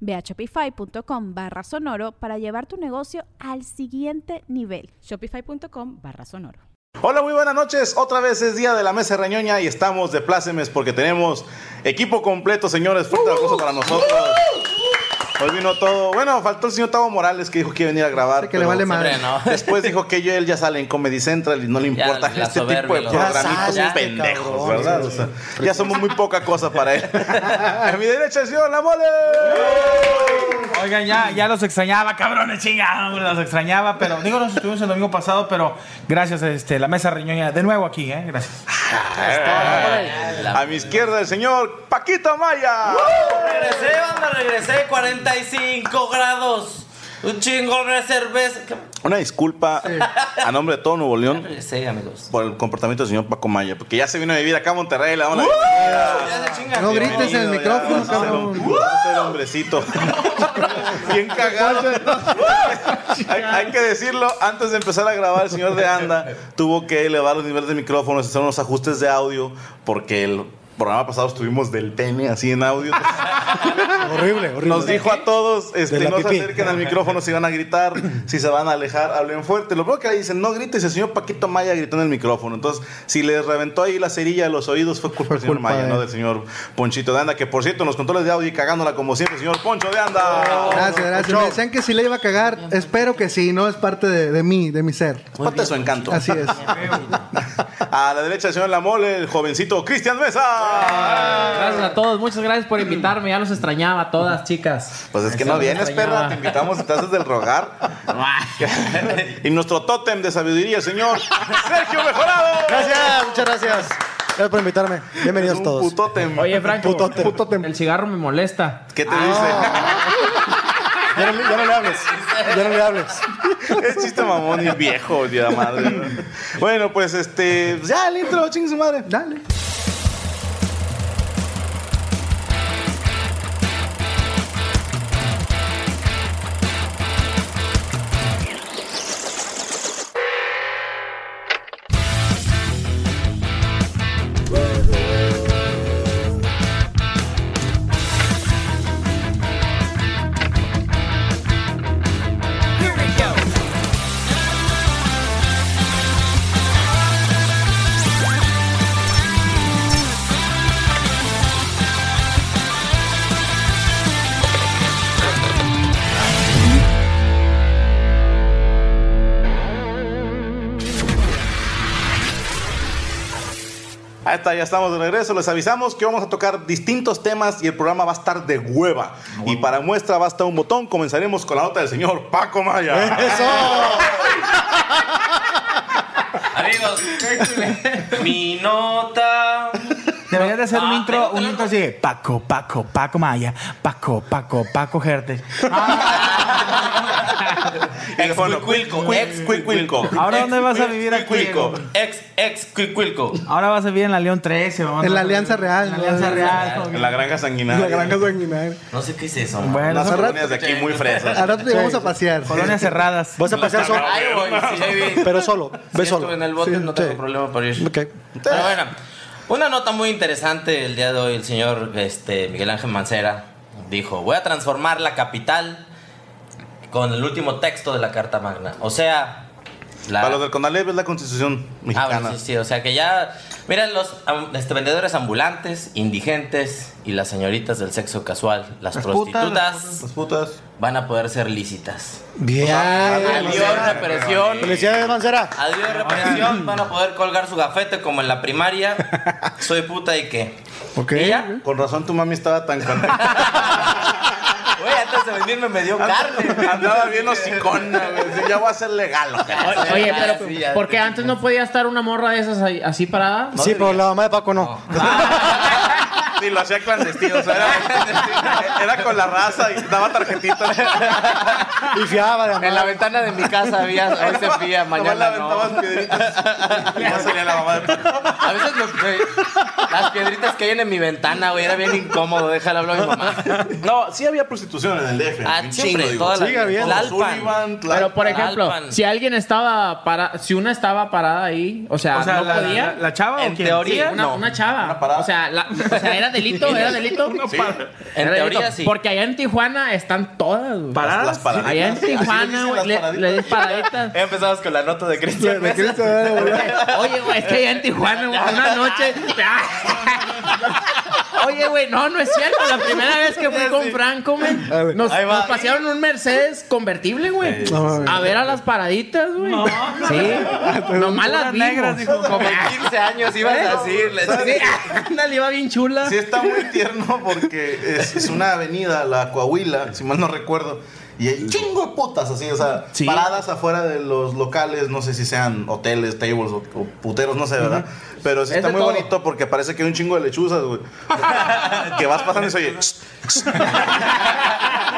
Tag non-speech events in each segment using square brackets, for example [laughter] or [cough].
Ve a shopify.com barra sonoro para llevar tu negocio al siguiente nivel. Shopify.com barra sonoro. Hola, muy buenas noches. Otra vez es día de la mesa reñoña y estamos de plácemes porque tenemos equipo completo, señores. Fuerte aplauso para nosotros. Hoy vino todo. Bueno, faltó el señor Tavo Morales que dijo que iba a venir a grabar. que le vale madre. ¿no? Después dijo que yo él ya sale en Comedy Central y no le Ya, importa la este tipo de programitos Ya pendejos, cabrón, ¿verdad? sí, O sea, ya somos muy poca cosa para él. a mi derecha el señor La Mole. Oigan, ya, ya los extrañaba, cabrones, chingados, los extrañaba, pero digo, nos estuvimos el domingo pasado, pero gracias, este, la mesa riñoña, de nuevo aquí, ¿eh? Gracias. A mi izquierda el señor Paquito Maya. Regresé, banda, regresé 45 grados. Un chingón de cerveza. Una disculpa a nombre de todo Nuevo León Regresé, amigos. por el comportamiento del señor Paco Maya, porque ya se vino a vivir acá a Monterrey, le damos la Ya se chinga. No grites en el micrófono, cabrón. a ser hombrecito. [laughs] Bien cagado. hay, hay que decirlo, antes de empezar a grabar, el señor de Anda tuvo que elevar los niveles de micrófonos, hacer unos ajustes de audio, porque el programa pasado estuvimos del pene así en audio. [laughs] Horrible, horrible. Nos dijo a todos, este, no se pipí. acerquen al micrófono si van a gritar, si se van a alejar, hablen fuerte. Lo primero que le dicen, no grites, el señor Paquito Maya gritó en el micrófono. Entonces, si les reventó ahí la cerilla de los oídos, fue culpa del señor culpa Maya, de no del señor Ponchito de Anda, que por cierto, en los controles de audio y cagándola como siempre, señor Poncho de Anda. Gracias, gracias. Me decían que si le iba a cagar. Espero que sí, no es parte de, de mí, de mi ser. Es parte de su encanto. Así es. [laughs] A la derecha, el señor La Mole, el jovencito Cristian Mesa. Gracias a todos, muchas gracias por invitarme. Ya los extrañaba a todas, chicas. Pues es que Eso no vienes, perra, te invitamos y te haces del rogar. [laughs] y nuestro tótem de sabiduría, señor Sergio Mejorado. Gracias, muchas gracias. Gracias por invitarme. Bienvenidos un todos. putótem. Oye, Franco. Putote. el cigarro me molesta. ¿Qué te Ya no, ya no le hables. Ya no le hables. dice? es chiste mamón y viejo, ya madre. ¿no? Bueno, pues este. Ya, el intro, chingue su madre. Dale. Está, ya estamos de regreso. Les avisamos que vamos a tocar distintos temas y el programa va a estar de hueva. Y para muestra basta un botón. Comenzaremos con la nota del señor Paco Maya. Amigos, mi nota. Deberías de hacer un Ah, intro, un intro así, de Paco, Paco, Paco Maya, Paco, Paco, Paco Gerte. Y [laughs] bueno, Excuicuilco, Ex Cuicuilco. Ahora, ¿dónde vas a vivir aquí? Cuicuilco. Ex, ex, cuicuilco. Ahora vas a vivir en la León 13. vamos En la a- Alianza Real. En la Alianza Real. En la granja sanguinaria. La granja sanguinaria. No sé qué es eso. man. Bueno, Las son colonias de aquí muy fresas. Ahora te vamos a pasear. colonias cerradas. Vas a pasear solo. Sí. Pero solo. Si Ve solo. estuve en el bote, Sí, no tengo sí. problema por ir. Ok. Pero bueno, una nota muy interesante el día de hoy. El señor este, Miguel Ángel Mancera dijo: Voy a transformar la capital con el último texto de la Carta Magna. O sea, La- Para los del Conalep es la constitución Ah, mexicana. bueno, sí, sí, o sea que ya, mira, los este, vendedores ambulantes, indigentes y las señoritas del sexo casual, las, Las putas, prostitutas, Las putas. van a poder ser lícitas. Bien. Adiós represión. Felicidades, Mancera. Adiós represión, van a poder colgar su gafete como en la primaria. [laughs] Soy puta y qué. Ok. ¿Y ya? Con razón tu mami estaba tan contenta. [laughs] Güey, antes de venirme me dio carne. Andaba bien hocicona, güey. Ya voy a ser legal. Oye, pero sí, ya. ¿por qué antes no podía estar una morra de esas ahí- así parada? sí, pero la mamá de Paco no. [laughs] Sí, lo hacía clandestino. O sea, era, era con la raza y daba tarjetitas. Y fiaba de En la ventana de mi casa había, hoy se fía, mañana le no. aventabas piedritas. Y ya salía la mamá de A veces las piedritas que hay en mi ventana, güey, era bien incómodo. Déjale hablar a mi mamá. No, sí había prostitución en el DF. Ah, siempre, digo. toda la Sigue habiendo. Sullivan, Pero por ejemplo, Tlalpan. si alguien estaba para, si una estaba parada ahí, o sea, O sea, no la, podía. la- la chava En o quién? teoría, Sí, una, no. una chava. Una parada. o sea, la- o sea, era [laughs] delito, era delito. En Era teoría, delito. sí. Porque allá en Tijuana están todas. güey. ¿Paradas? Las paraditas. Allá en Así le Tijuana, dicen güey, las le, paraditas. le di paraditas. [laughs] Empezamos con la nota de Cristian. [laughs] Oye, güey, es que allá en Tijuana, güey, una noche. [laughs] Oye, güey, no, no es cierto. La primera vez que fui con Franco, güey, A ver. nos, pasearon un Mercedes convertible, güey. No. A ver a las paraditas, güey. Sí. Nomás las vimos. negras, dijo. Como en [laughs] 15 años ibas así. le- Sí, [laughs] ándale, iba bien chula. Sí, está muy tierno porque es, es una avenida, la Coahuila, si mal no recuerdo. Y hay chingo de putas así, o sea, Sí. paradas afuera de los locales, no sé si sean hoteles, tables o, o puteros, no sé, ¿verdad? Pero sí Es está muy todo. bonito porque parece que hay un chingo de lechuzas, güey. [laughs] que vas pasando y se oye.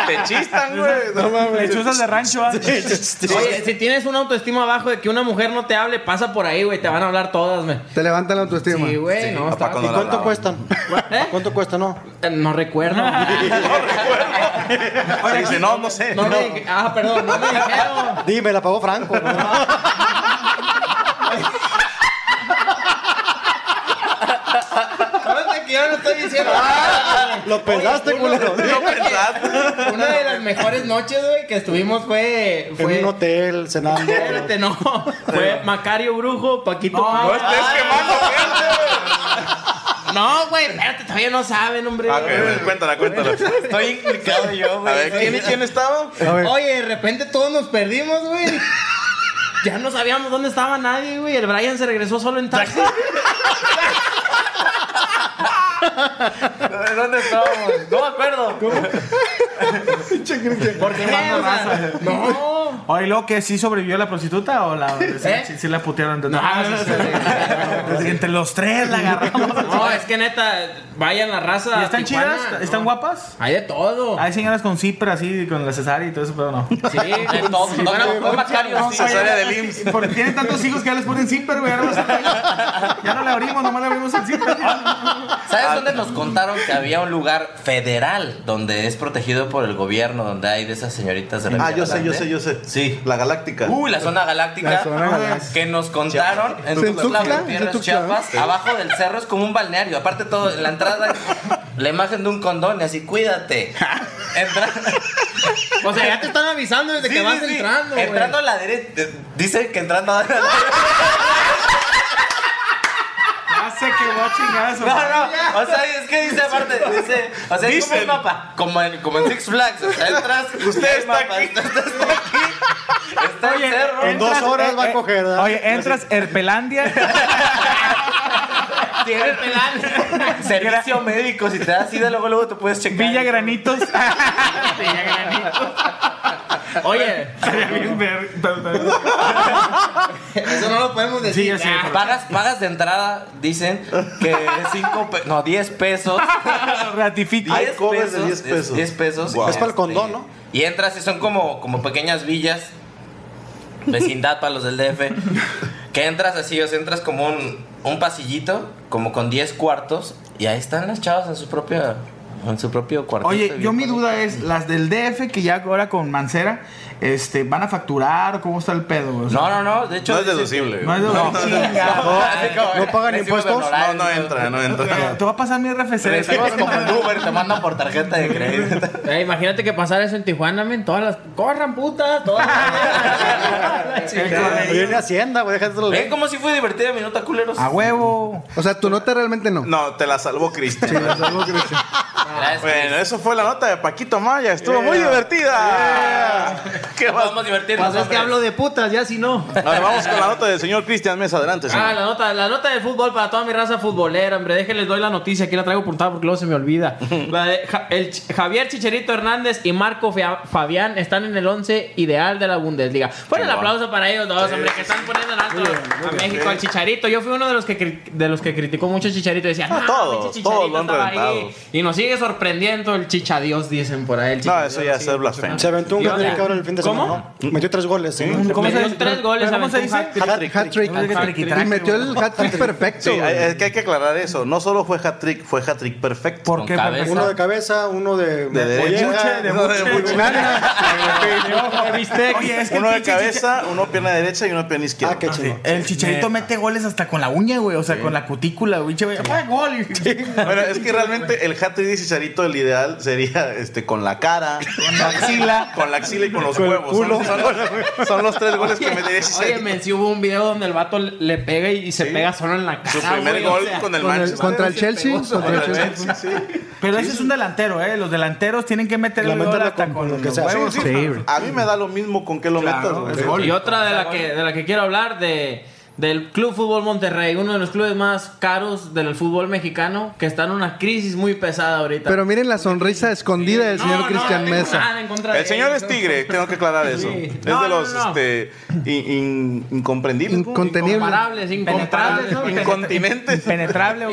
Te chistan, güey. No mames. Lechuzas de rancho. ¿ah? Oye, si tienes una autoestima abajo de que una mujer no te hable, pasa por ahí, güey. Te van a hablar todas, güey. Te levanta la autoestima. Sí, güey, no, está- ¿Y cuánto cuestan? ¿Eh? ¿Cuánto cuesta, no? Eh, No recuerdo. [laughs] Se [laughs] dice, no, no sé. [laughs] No me dije- Ah, perdón, no me dijeron. Dime, la pagó Franco. ¿no? Que yo no estoy diciendo Lo pensaste, culero. No pensaste. Una de las mejores noches, güey, que estuvimos fue. En fue un hotel, cenando. [laughs] Espérate, no. Fue Macario Brujo, Paquito. No. No estés quemando No, güey, espérate, todavía no saben, hombre. Ah, Ok, cuéntala, cuéntala. Estoy implicado yo, A güey. ver, ¿quién y quién estaba? A ver. Oye, de repente todos nos perdimos, güey. Ya no sabíamos dónde estaba nadie, güey. El Brian se regresó solo en taxi. [laughs] ¿Dónde estábamos? No me acuerdo. Porque o sea, no. Oye, luego que sí sobrevivió la prostituta o la. ¿Eh? Sí, sí la putearon. No, Entre los tres la agarramos. No, es que neta, vayan la raza. ¿Y están chidas? ¿Están guapas? Hay de todo. Hay señoras con zipper así, con la cesárea y todo eso, pero no. Sí, De todo. No, sí. Cesárea del IMSS. Porque tienen tantos hijos que ya les ponen zipper, güey. Ya no, ya no le abrimos, nomás le abrimos el zipper. ¿Sabes dónde nos contaron que había un lugar federal donde es protegido por el gobierno, donde hay de esas señoritas de Ah, yo sé, yo sé, yo sé. Sí. La Galáctica. Uy, la zona galáctica. La zona galáctica. Que nos contaron en ¿Es en Tuxtla? Gutiérrez. Chiapas. Abajo del cerro es como un balneario. Aparte, todo, en la entrada, la imagen de un condón y así, cuídate. [laughs] Entra... O sea, ya te están avisando desde Sí, que sí, vas sí. entrando. Entrando a la derecha. Dice que entrando a la derecha. [laughs] Ya sé que voy a chingar eso. No, no, o sea, es que dice aparte, dice, o sea, es como un Dicen. mapa, como en, como en Six Flags, o sea, entras, [laughs] Usted está mapa, aquí. Usted [laughs] está aquí, está el cerro, En dos horas va a coger, ¿verdad? Oye, entras Herpelandia. [laughs] tiene [laughs] el pelán, servicio médico, si te das sida, luego, luego te puedes checar. Villa Granitos. [laughs] Oye, Estaría bien ver- eso no lo podemos decir. Sí, ya sé. Ah, Pagas, pagas de entrada, dicen que 5 pe- no, 10 pesos. [laughs] Ratifica. Hay 10 covers de 10 pesos. 10 pesos. Guau. Es para el Este, condón, ¿no? Y entras y son como, como pequeñas villas. Vecindad para los del DF. Que entras así, o sea, entras como un, un pasillito, como con 10 cuartos. Y ahí están las chavas en su propia En su propio cuartito. Oye, yo mi duda es, las del DF que ya ahora con Mancera, este, ¿van a facturar o cómo está el pedo? güey? O sea, No, no, no. De hecho, No es deducible. No es de No. no pagan impuestos. No, no entra, no entra. Te va a pasar mi RFC. Recibos como el [laughs] Uber, te mandan por tarjeta de crédito. Eh, imagínate que pasara eso en Tijuana, men. Todas las. ¡Corran, putas! Todas las. [laughs] Viene Hacienda, güey, déjate los ¿Ven cómo si fue divertida mi nota, culeros? A huevo. O sea, tu nota realmente no. No, te la salvó Cristian. Gracias. Bueno, eso fue la nota de Paquito Maya. Estuvo muy divertida. [laughs] ¿Qué más? Vamos a divertirnos. Pues es que hablo de putas, ya si no. [laughs] Ahora vamos con la nota del señor Cristian Mesa. Adelante, señor. Ah, la nota, la nota de fútbol para toda mi raza futbolera, hombre. Déjenles doy la noticia, aquí la traigo apuntada porque luego se me olvida. [laughs] La de Ja- el Ch- Javier Chicharito Hernández y Marco Fia- Fabián están en el 11 ideal de la Bundesliga. Fuera el aplauso para ellos dos, hombre, que están poniendo en alto a México al Chicharito. Yo fui uno de los que de los que criticó mucho a Chicharito y decía, Ah, no, todos, pinche todos lo han estaba ahí". reventado. Y nos sigue sorprendiendo el Chichadios, dicen por ahí. El No, eso ya es blasfemo. Se aventó un ahora el fin de ¿Cómo? semana, ¿no? Metió tres goles. ¿eh? ¿Cómo Metió se dice? tres goles, ¿Cómo se dice? hat-trick. Y metió el hat-trick perfecto. Sí, es que hay que aclarar eso. No solo fue hat-trick, fue hat-trick perfecto. ¿Por qué? Uno de cabeza, uno de... De derecha, de que Uno de cabeza, uno pierna derecha y uno pierna izquierda. Ah, qué chido. El chicharito mete goles hasta con la uña, güey. O sea, con la cutícula, güey. ¡ah, gol! Bueno, es que realmente el hat-trick de Chicharito, el ideal sería este, con la cara, con la axila, con la axila y con los huevos. Son, son los, son los tres goles que metería Oye, Chicharito. men, si hubo un video donde el vato le pega y se pega solo en la cara. Su primer güey, o gol sea, con el Manchester. contra el Chelsea. Contra el Chelsea. Chelsea, sí. Pero ese es un delantero, ¿eh? Los delanteros tienen que meter el La gol hasta con- con, lo que los sea. huevos. Sí, sí. A mí me da lo mismo con que lo Claro, metas. Y otra de la que de la que quiero hablar de del Club Fútbol Monterrey, uno de los clubes más caros del fútbol mexicano, que está en una crisis muy pesada ahorita. Pero miren la sonrisa escondida del señor no, Cristian no Mesa. El señor es tigre, tengo que aclarar eso. Sí. Es No, de no, los no. este, in- in- incomprendibles. ¿no? Incontenible. Incomparables, incomparables. ¿no? Incontinentes. Penetrable.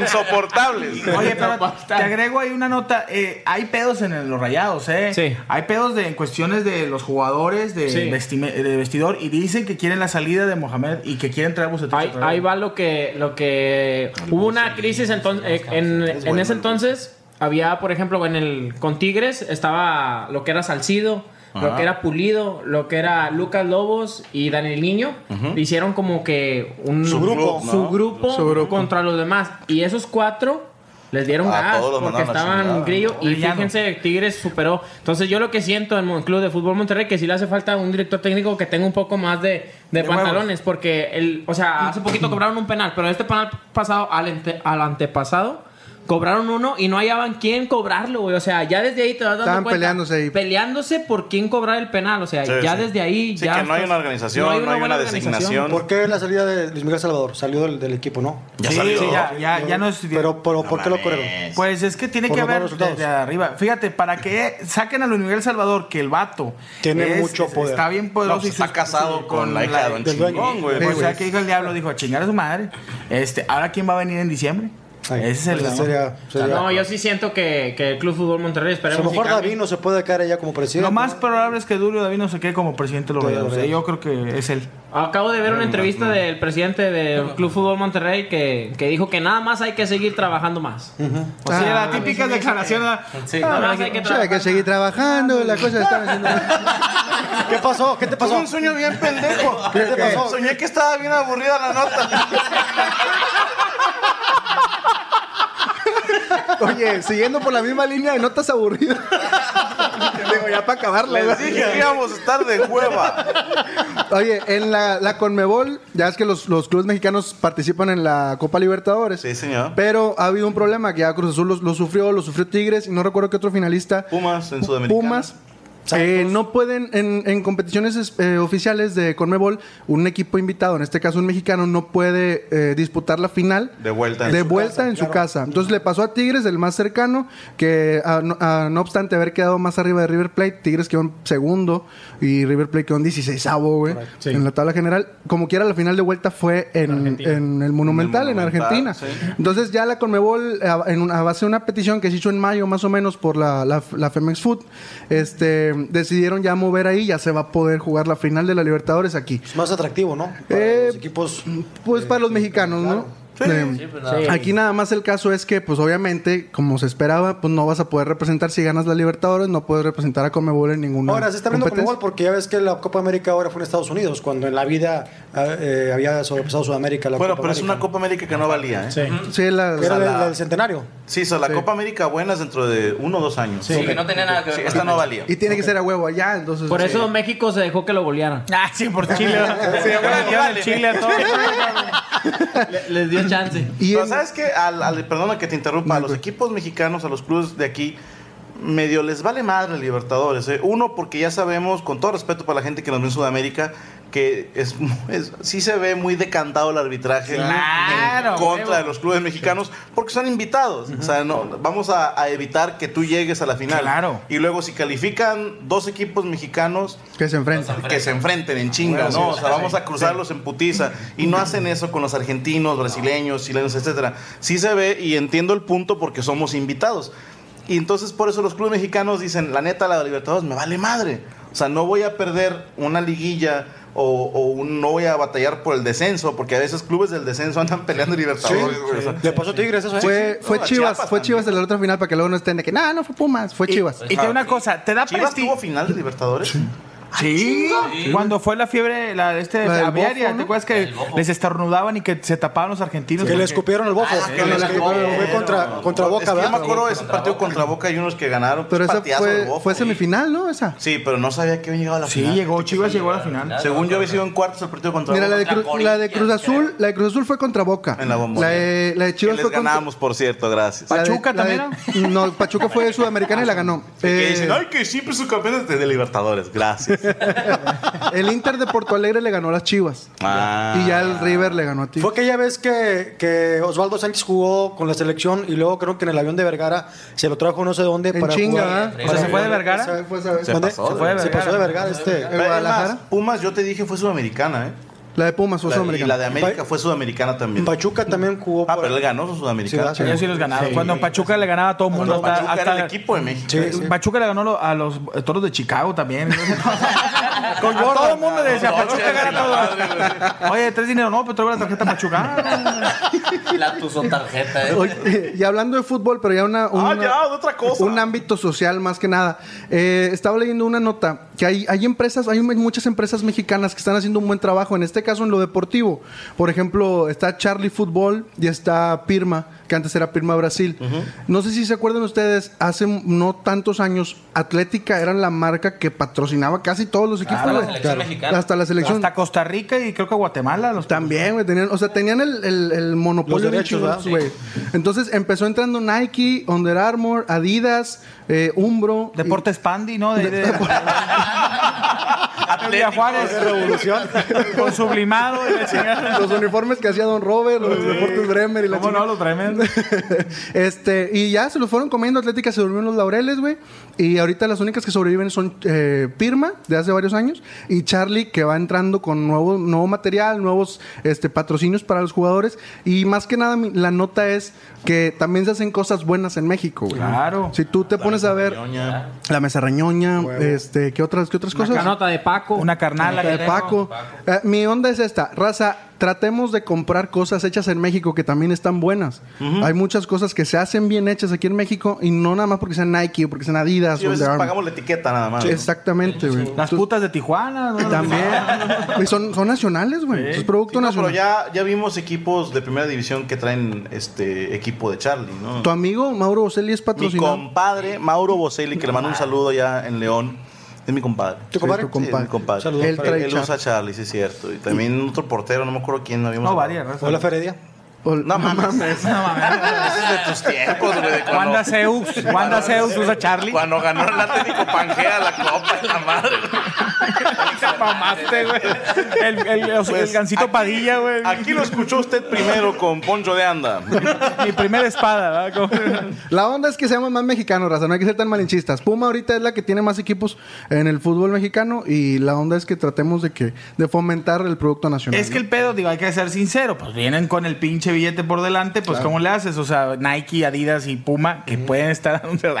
Insoportables. Oye, pero te agrego ahí una nota. eh, hay pedos en los rayados, ¿eh? Sí. Hay pedos de, en cuestiones de los jugadores, de, Sí. vestime- de vestidor, y dicen que quieren la salida de Mohamed y que quieren traer a Bucetich Ahí, ahí va lo que, lo que hubo una crisis enton- eh, en, en ese entonces. Había, por ejemplo, en el con Tigres estaba lo que era Salcido, lo que era Pulido, lo que era Lucas Lobos y Daniel Niño. Hicieron como que un Su grupo, ¿no? su grupo Su grupo. contra los demás. Y esos cuatro les dieron A gas todos los porque estaban grillo. Y fíjense, Tigres superó. Entonces, yo lo que siento en el Club de Fútbol Monterrey que sí le hace falta un director técnico que tenga un poco más de, de, De pantalones. Porque, el, o sea, hace poquito cobraron un penal, pero este penal pasado al, ante- al antepasado. Cobraron uno y no hallaban quién cobrarlo, güey. O sea, ya desde ahí te vas dando Estaban cuenta. peleándose ahí. Peleándose por quién cobrar el penal. O sea, Sí, ya sí. desde ahí. Sí, ya que no hay una organización, no hay una designación. ¿Por qué la salida de Luis Miguel Salvador? Salió del, del equipo, ¿no? Ya sí, salió. sí, ya, ya, ya no es. Pero, pero ¿por qué lo corrieron? Pues es que tiene Por que haber desde arriba. Fíjate, para que saquen a Luis Miguel Salvador, que el vato Tiene mucho poder. Está bien poderoso No, pues y está sus- casado con la hija de Don. Chingón, güey. O sea, que dijo el diablo, dijo, a chingar a su madre. Este, ahora quién va a venir en diciembre. Ay, Ese es el pues sería, sería- No, yo sí siento que, que el Club Fútbol Monterrey a esperemos lo mejor y cambie. David no se puede caer allá como presidente. Lo más probable es que Durio David no se quede como presidente de los De Rayados. los ¿eh? Rayados. Yo creo que es él. Acabo de ver una entrevista del presidente del Club Fútbol Monterrey que, que dijo que nada más hay que seguir trabajando más. O sea, la típica declaración. Sí, nada más hay que Sí, hay trabajar. que seguir trabajando, la cosa está haciendo. [laughs] ¿Qué pasó? ¿Qué te Tuve pasó? un sueño bien pendejo. ¿Qué te pasó? Soñé que estaba bien aburrida la nota. [laughs] Oye, siguiendo por la misma línea de notas aburridas. Digo, ya para acabarla. Les dije que íbamos a estar de hueva. Oye, en la, la Conmebol, ya es que los, los clubes mexicanos participan en la Copa Libertadores. Sí, señor. Pero ha habido un problema que ya Cruz Azul lo, lo sufrió, lo sufrió Tigres y no recuerdo qué otro finalista. Pumas en Sudamericana. Pumas. Eh, no pueden, en, en competiciones es- eh, oficiales de Conmebol, un equipo invitado, en este caso un mexicano, no puede eh, disputar la final De vuelta en de su vuelta casa, en su casa. Entonces le pasó a Tigres, el más cercano, que a- no, a- no obstante haber quedado más arriba de River Plate, Tigres quedó en segundo y River Plate quedó en 16 güey, Sí. en la tabla general. Como quiera, la final de vuelta fue en, en el Monumental, en, Monumental, Argentina. sí. Entonces ya la Conmebol, a, en una- a base de una petición que se hizo en mayo más o menos por la, la, la Femex Food, este, decidieron ya mover ahí, ya se va a poder jugar la final de la Libertadores aquí. Es más atractivo, ¿no? Para Eh, los equipos. Pues para los mexicanos, ¿no? Eh, Sí, pues nada. Sí. Aquí nada más el caso es que, pues obviamente, como se esperaba, pues no vas a poder representar si ganas la Libertadores, no puedes representar a Conmebol en ninguna Ahora se está viendo igual porque ya ves que la Copa América ahora fue en Estados Unidos, cuando en la vida eh, había sobrepasado Sudamérica la Bueno, Copa pero es una Copa América que no valía, ¿eh? Sí, Sí, la- O sea, la, la- la del centenario. o sea, la Copa América buena es dentro de uno o dos años. Sí, que no tenía nada que ver Sí, esta no valía. Y tiene que ser a huevo allá, entonces... Por sí. eso México se dejó que lo golearan. Ah, sí, por Chile. Se Chile a todos. [laughs] Le- les dio [laughs] chance. Y Pero en- sabes que, al, al- perdona que te interrumpa, a los equipos mexicanos, a los clubes de aquí, medio les vale madre Libertadores. ¿eh? Uno, porque ya sabemos, con todo respeto para la gente que nos ve en Sudamérica, que es, [laughs] es- sí se ve muy decantado el arbitraje Claro, en contra huevo. de los clubes mexicanos, porque son invitados. O sea, no, vamos a, a evitar que tú llegues a la final. Claro. Y luego, si califican dos equipos mexicanos, que se enfrenta. que se enfrenten en chinga, ¿no? O sea, vamos a cruzarlos en putiza. Y no hacen eso con los argentinos, brasileños, chilenos, etcétera. Sí se ve y entiendo el punto porque somos invitados. Y entonces por eso los clubes mexicanos dicen, la neta, la Libertadores me vale madre. O sea, no voy a perder una liguilla o, o un- no voy a batallar por el descenso, porque a veces clubes del descenso andan peleando Libertadores. güey. O sea, Le pasó a Tigres eso, ¿eh? Fue, fue No, a Chivas, fue. Chivas en la otra final para que luego no estén de que, nah, no fue Pumas, fue Chivas. Y te digo una cosa, ¿te da Chivas prestigio? tuvo final de Libertadores. Sí, cuando fue la fiebre, la de este La aviaria, bofo, ¿no? ¿te acuerdas que les estornudaban y que se tapaban los argentinos? Que le escupieron el bofo. Ah, Que le sí, escupieron- sí. fue contra, contra Es Boca, que yo me acuerdo de ese partido contra Boca y unos que ganaron. Pero esa fue, Bofo. fue semifinal, ¿no? Esa. Sí, pero no sabía que había llegado a la Sí, final. llegó, Chivas llegó a la final. Según yo había sido en cuartos el partido contra Mira, la de, Boca. Cru- la de Cruz Azul, la de Cruz Azul fue contra Boca. En la bombonera. La de, la de Que Chivas les fue contra... ganamos, por cierto, gracias. ¿Pachuca también No, Pachuca fue sudamericana y la ganó. Que Eh, dicen, ay, que siempre son campeones de, de Libertadores. Gracias. [laughs] el Inter de Porto Alegre le ganó a las Chivas. Ah. Y ya el River le ganó a ti. Fue aquella vez que, que Osvaldo Sánchez jugó con la selección y luego creo que en el avión de Vergara se lo trajo no sé dónde En para chinga, jugar. ¿eh? O sea, ¿se fue de Vergara? Fue. Se pasó, se, de se pasó de Vergara este. Pumas, yo te dije, fue sudamericana, ¿eh? La de Pumas fue La- y sudamericana. la de América fue sudamericana también. Pachuca también jugó Ah, por- pero él ganó su sudamericana. Sí, Ellos sí los ganaron. Cuando en Pachuca le ganaba a todo el mundo. Cuando Hasta, Pachuca era hasta- el equipo de México. Sí, sí. Pachuca le ganó a los eh, toros de Chicago también. [laughs] [laughs] Con a todo el mundo le decía, Pachuca gana todo. Oye, ¿tres dinero? No, pero traigo la tarjeta Pachuca. [laughs] La tuzo tarjeta, ¿eh? Oye, y hablando de fútbol, pero ya una, una- Ah, ya, otra cosa. un ámbito social más que nada. Eh, estaba leyendo una nota que hay, hay empresas, hay muchas empresas mexicanas que están haciendo un buen trabajo, en este caso en lo deportivo. Por ejemplo, está Charlie Fútbol y está Pirma, que antes era Pirma Brasil. No sé si se acuerdan ustedes, hace no tantos años, Atlética era la marca que patrocinaba casi todos los equipos. Hasta la mexicana. Hasta la selección. Hasta Costa Rica y creo que Guatemala. Los También, güey, tenían, o sea, tenían el, el, el monopolio Los bien derechos, güey. Entonces empezó entrando Nike, Under Armour, Adidas, eh, Umbro. Deportes Pandi, ¿no? De, de, Atlético Juárez. Revolución. Con sublimado. y la y los uniformes que hacía Don Robert, los Deportes Bremer y la ¿Cómo no? chingada. Los [laughs] este, y ya se los fueron comiendo. Atlética se durmió en los laureles, güey. Y ahorita las únicas que sobreviven son eh, Pirma, de hace varios años, y Charlie, que va entrando con nuevo, nuevo material, nuevos este, patrocinios para los jugadores. Y más que nada, la nota es que también se hacen cosas buenas en México, güey. Claro. Si tú te pones a ver la mesa reñoña, este, ¿qué otras, qué otras Una cosas? canota de Paco. Una carnala. de que tengo. Paco. Eh, mi onda es esta, raza, tratemos de comprar cosas hechas en México que también están buenas. Hay muchas cosas que se hacen bien hechas aquí en México y no nada más porque sean Nike o porque sean Adidas Sí, a o veces pagamos la etiqueta nada más. ¿no? Exactamente, güey. Las Entonces, putas de Tijuana. ¿no? [laughs] También. [laughs] Y son, son nacionales, güey. Es producto Sí, no, pero nacional. ya, ya vimos equipos de primera división que traen este equipo de Charlie, ¿no? Tu amigo Mauro Bocelli es Mi patrocinado. compadre, Mauro Boselli, que le mando un saludo ya en León. Es mi compadre. ¿Tu compadre? Sí, tu compadre. Sí, mi compadre. Saludos Él Él usa Charlie, sí es cierto. Y también otro portero, no me acuerdo quién habíamos. No, varias. Hola, Feredia. No mames. No mames. Ese es de tus tiempos, güey. de cuando- Wanda Zeus. Wanda Zeus usa Charlie. Cuando ganó el Atlético Pangea la copa de la madre. Te mamaste, güey. El, el, el, Pues, el gancito aquí- Padilla, güey. Aquí lo escuchó usted primero con Poncho de Anda. Mi primera espada, ¿verdad? Como- La onda es que seamos más mexicanos, raza. No hay que ser tan malinchistas. Puma ahorita es la que tiene más equipos en el fútbol mexicano y la onda es que tratemos de que de fomentar el producto nacional. Es que el pedo, digo, hay que ser sincero, pues vienen con el pinche billete por delante, pues ¿cómo le haces? O sea, Nike, Adidas y Puma, que pueden estar [laughs] anunciando.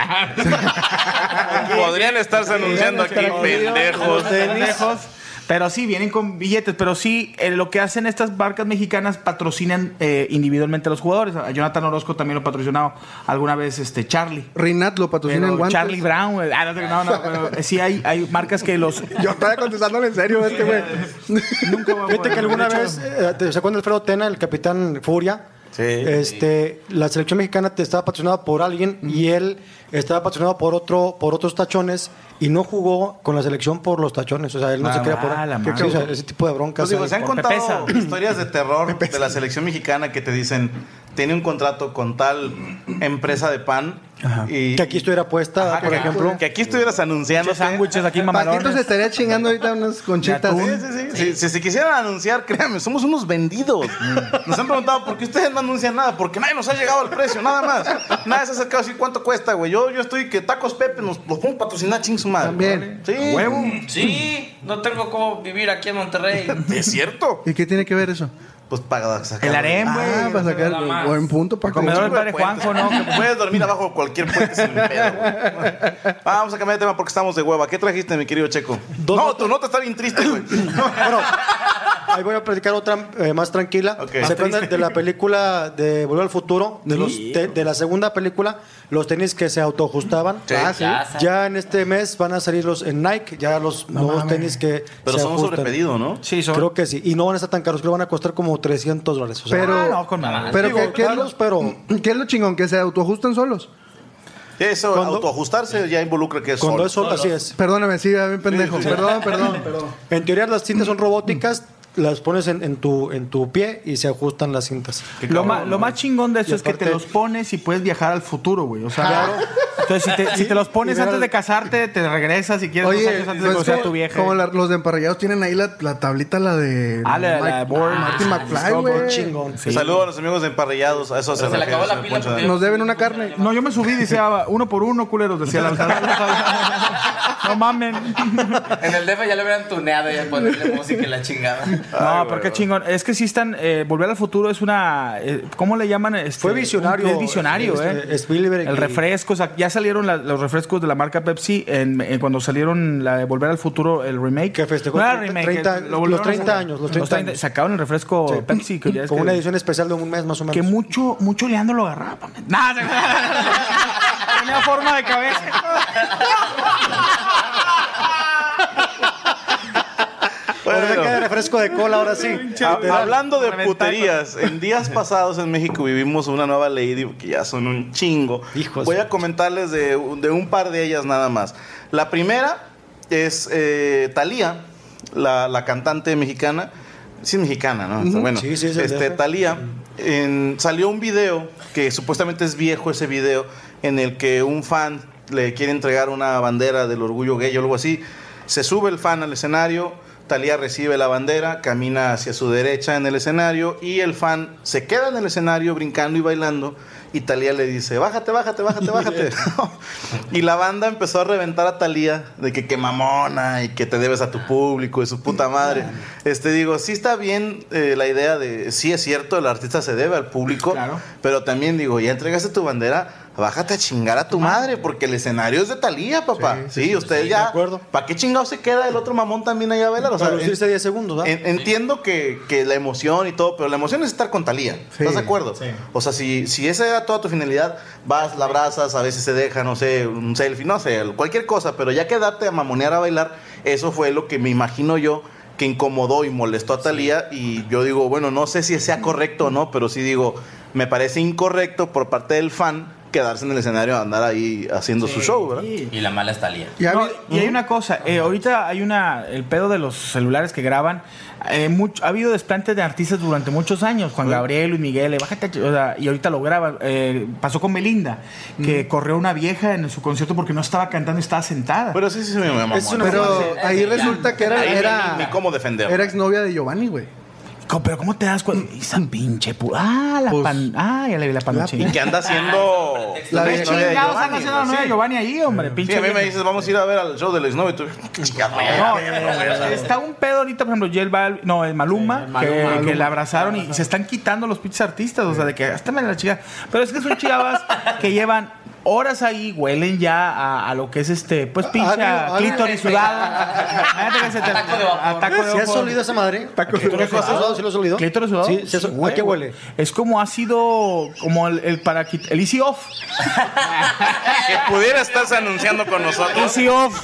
Podrían estarse anunciando aquí, pendejos. pendejos. Pero sí, vienen con billetes. Pero sí, eh, lo que hacen estas marcas mexicanas patrocinan eh, individualmente a los jugadores. A Jonathan Orozco también lo patrocinado alguna vez este Charlie. Rinat lo patrocina Pero en guantes. Charlie Brown. Ah, no, no, no, [laughs] pero eh, sí hay, hay marcas que los. [laughs] Yo estaba contestándole en serio este güey. Nunca voy a Fíjate que alguna de hecho, vez, eh, ¿te- ¿se acuerdan de Alfredo Tena, el capitán Furia? Sí. Este, la selección mexicana te estaba patrocinada por alguien y él estaba patrocinado por otro, por otros tachones y no jugó con la selección por los tachones. O sea, él no Ah, se por madre. o sea, ese tipo de broncas. Pues digo, se han por contado historias de terror de la selección mexicana que te dicen, tiene un contrato con tal empresa de pan y que aquí estuviera puesta, Ajá, por que- ejemplo. que aquí estuvieras anunciando sándwiches aquí Paquito mamalones. se estaría chingando ahorita unas conchitas. Sí, sí, sí. Si, si se quisieran anunciar, créanme, somos unos vendidos. Nos han preguntado por qué ustedes no anuncian nada, porque nadie nos ha llegado al precio, nada más. Nadie se ha acercado a decir cuánto cuesta, güey. Yo, yo estoy que Tacos Pepe nos los podemos patrocinar, ching su madre. También. Sí. Huevo. Sí, no tengo cómo vivir aquí en Monterrey. [laughs] Es cierto. ¿Y qué tiene que ver eso? Pues para sacar. El harem, güey. Ah, para sacar más. buen punto, Paco. comedor del padre Juanjo, ¿no? [laughs] Puedes dormir abajo de cualquier puente sin pedo. güey. Vamos a cambiar de tema porque estamos de hueva. ¿Qué trajiste, mi querido Checo? Dos no, notas. tu nota está bien triste, güey. [laughs] Bueno, ahí voy a platicar otra eh, más tranquila. Ok. ¿Se acuerdan de la película de Volver al Futuro? De, los te- de la segunda película, los tenis que se autoajustaban. Sí. Ah, sí. Ya, en este mes van a salir los en Nike, ya los nuevos tenis que Pero se son ajustan. sobre pedido, ¿no? Sí, son. Creo que sí. Y no van a estar tan caros, creo que van a costar como 300 dólares. O sea, Pero- Ah, no, con madre. Pero Digo, ¿qué, qué es lo, pero- ¿qué es lo chingón? ¿Que se autoajustan solos? Eso, Cuando- autoajustarse ya involucra que es cuando solo. es solo, así es. Perdóname, sí, bien pendejo. Perdón, perdón, perdón. En teoría las cintas son robóticas, las pones en, en tu, en tu pie y se ajustan las cintas. Lo, ma- lo más chingón de eso Y es que te los pones y puedes viajar al futuro, güey. O sea, entonces si te, si te los pones antes al- de casarte, te regresas y quieres dos Oye, años antes de pues conocer a como, tu vieja. como la- los de emparrillados tienen ahí la, la tablita, la de Ah, la- la de Bourne. Martin Ah, McFly, güey. Chingón. Sí. Saludos a los amigos de Emparrillados. A eso se, se le acabó la pila de- Nos deben una carne. No, yo me subí y decía uno por uno, culeros, decía la [laughs] No mamen. En el DF ya le hubieran tuneado y ponerle música y la chingada. No, pero qué chingón. Es que sí están. eh, Volver al futuro es una. eh, ¿Cómo le llaman? Este, Fue visionario. un- Es visionario, Este, ¿eh? Spielberg El refresco, o sea, ya salieron la- los refrescos de la marca Pepsi en, en cuando salieron la de Volver al Futuro, el remake. Que festejó No era 30 remake, 30 lo los a 30 sacar. años, los 30 años. Sacaron el refresco Sí. Pepsi, que ya es Con que, una edición especial de un mes más o menos. que mucho, mucho Leandro lo agarraba. Nah, [laughs] Tenía forma de cabeza. [laughs] Queda refresco de cola, ahora sí. [laughs] Ha- Hablando de puterías, en días pasados en México vivimos una nueva ley que ya son un chingo. Hijos Voy a comentarles de, de un par de ellas nada más. La primera es eh, Thalía, la, la cantante mexicana. Sí, es mexicana, ¿no? Bueno, Sí, sí, es este, en- salió un video que supuestamente es viejo ese video, en el que un fan le quiere entregar una bandera del orgullo gay o algo así. Se sube el fan al escenario, Talía recibe la bandera, camina hacia su derecha en el escenario y el fan se queda en el escenario brincando y bailando y Talía le dice, bájate, bájate, bájate, bájate. [laughs] y la banda empezó a reventar a Talía de que qué mamona y que te debes a tu público y su puta madre. Este digo, sí está bien eh, la idea de, sí es cierto, el artista se debe al público, Claro. pero también digo, ya entregaste tu bandera, bájate a chingar a tu madre, porque el escenario es de Talía, papá. Sí, ustedes de ya. acuerdo. ¿Para qué chingado se queda el otro mamón también allá a bailar? O sea, en- lucirse 10 segundos, ¿verdad? en- entiendo que, que la emoción y todo, pero la emoción es estar con Talía. ¿Estás de acuerdo? O sea, si, si esa era toda tu finalidad, vas, la abrazas, a veces se deja, no sé, un selfie, no sé, cualquier cosa, pero ya quedarte a mamonear a bailar, eso fue lo que me imagino yo que incomodó y molestó a Talía y yo digo, bueno, no sé si sea correcto o no, pero sí digo, me parece incorrecto por parte del fan quedarse en el escenario a andar ahí haciendo su show, ¿verdad? Y la mala es Talía. Y No, hay una cosa, eh, ahorita hay una, el pedo de los celulares que graban, eh, mucho- ha habido desplantes de artistas durante muchos años, Juan Gabriel, Luis Miguel, eh, bájate, o sea, y ahorita lo graban. Eh, pasó con Belinda, que corrió una vieja en su concierto porque no estaba cantando, estaba sentada. Pero sí, sí, sí, me mamó. Es una- Pero ahí resulta que era, era, ni, ni cómo defender. era exnovia de Giovanni, güey. Pero ¿cómo te das cuenta? Esa pinche pu- Ah, la Pues, pan... Ah, ya le vi la panoche. Y que anda haciendo La la de- de Chingados, anda haciendo la güey. nueva Sí. Giovanni ahí, hombre. Sí, Pinche a mí me dices, vamos a ir a ver al show del exnovio. y tú, chingado, No, eh, está un pedo ahorita, por ejemplo, J Bal- no, el Maluma, Sí, el Maluma, que, Maluma. que le abrazaron y se están quitando los pinches artistas, o sea, de que hasta me la chica. Pero es que son chavas [laughs] que llevan horas ahí, huelen ya a, a lo que es este, pues pinche Algo- a algo- clítoris sudado. Imagínate que se te- Taco de vapor. taco de ¿Sí has vapor. olido esa madre? ¿Clítoris vapor. sudado? ¿Sí lo has olido? ¿Clítoris sudado? Sí, sí, ¿a qué huele? Es como ácido, como el, el para el Easy Off. [laughs] Que pudiera estarse anunciando con nosotros. Easy Off.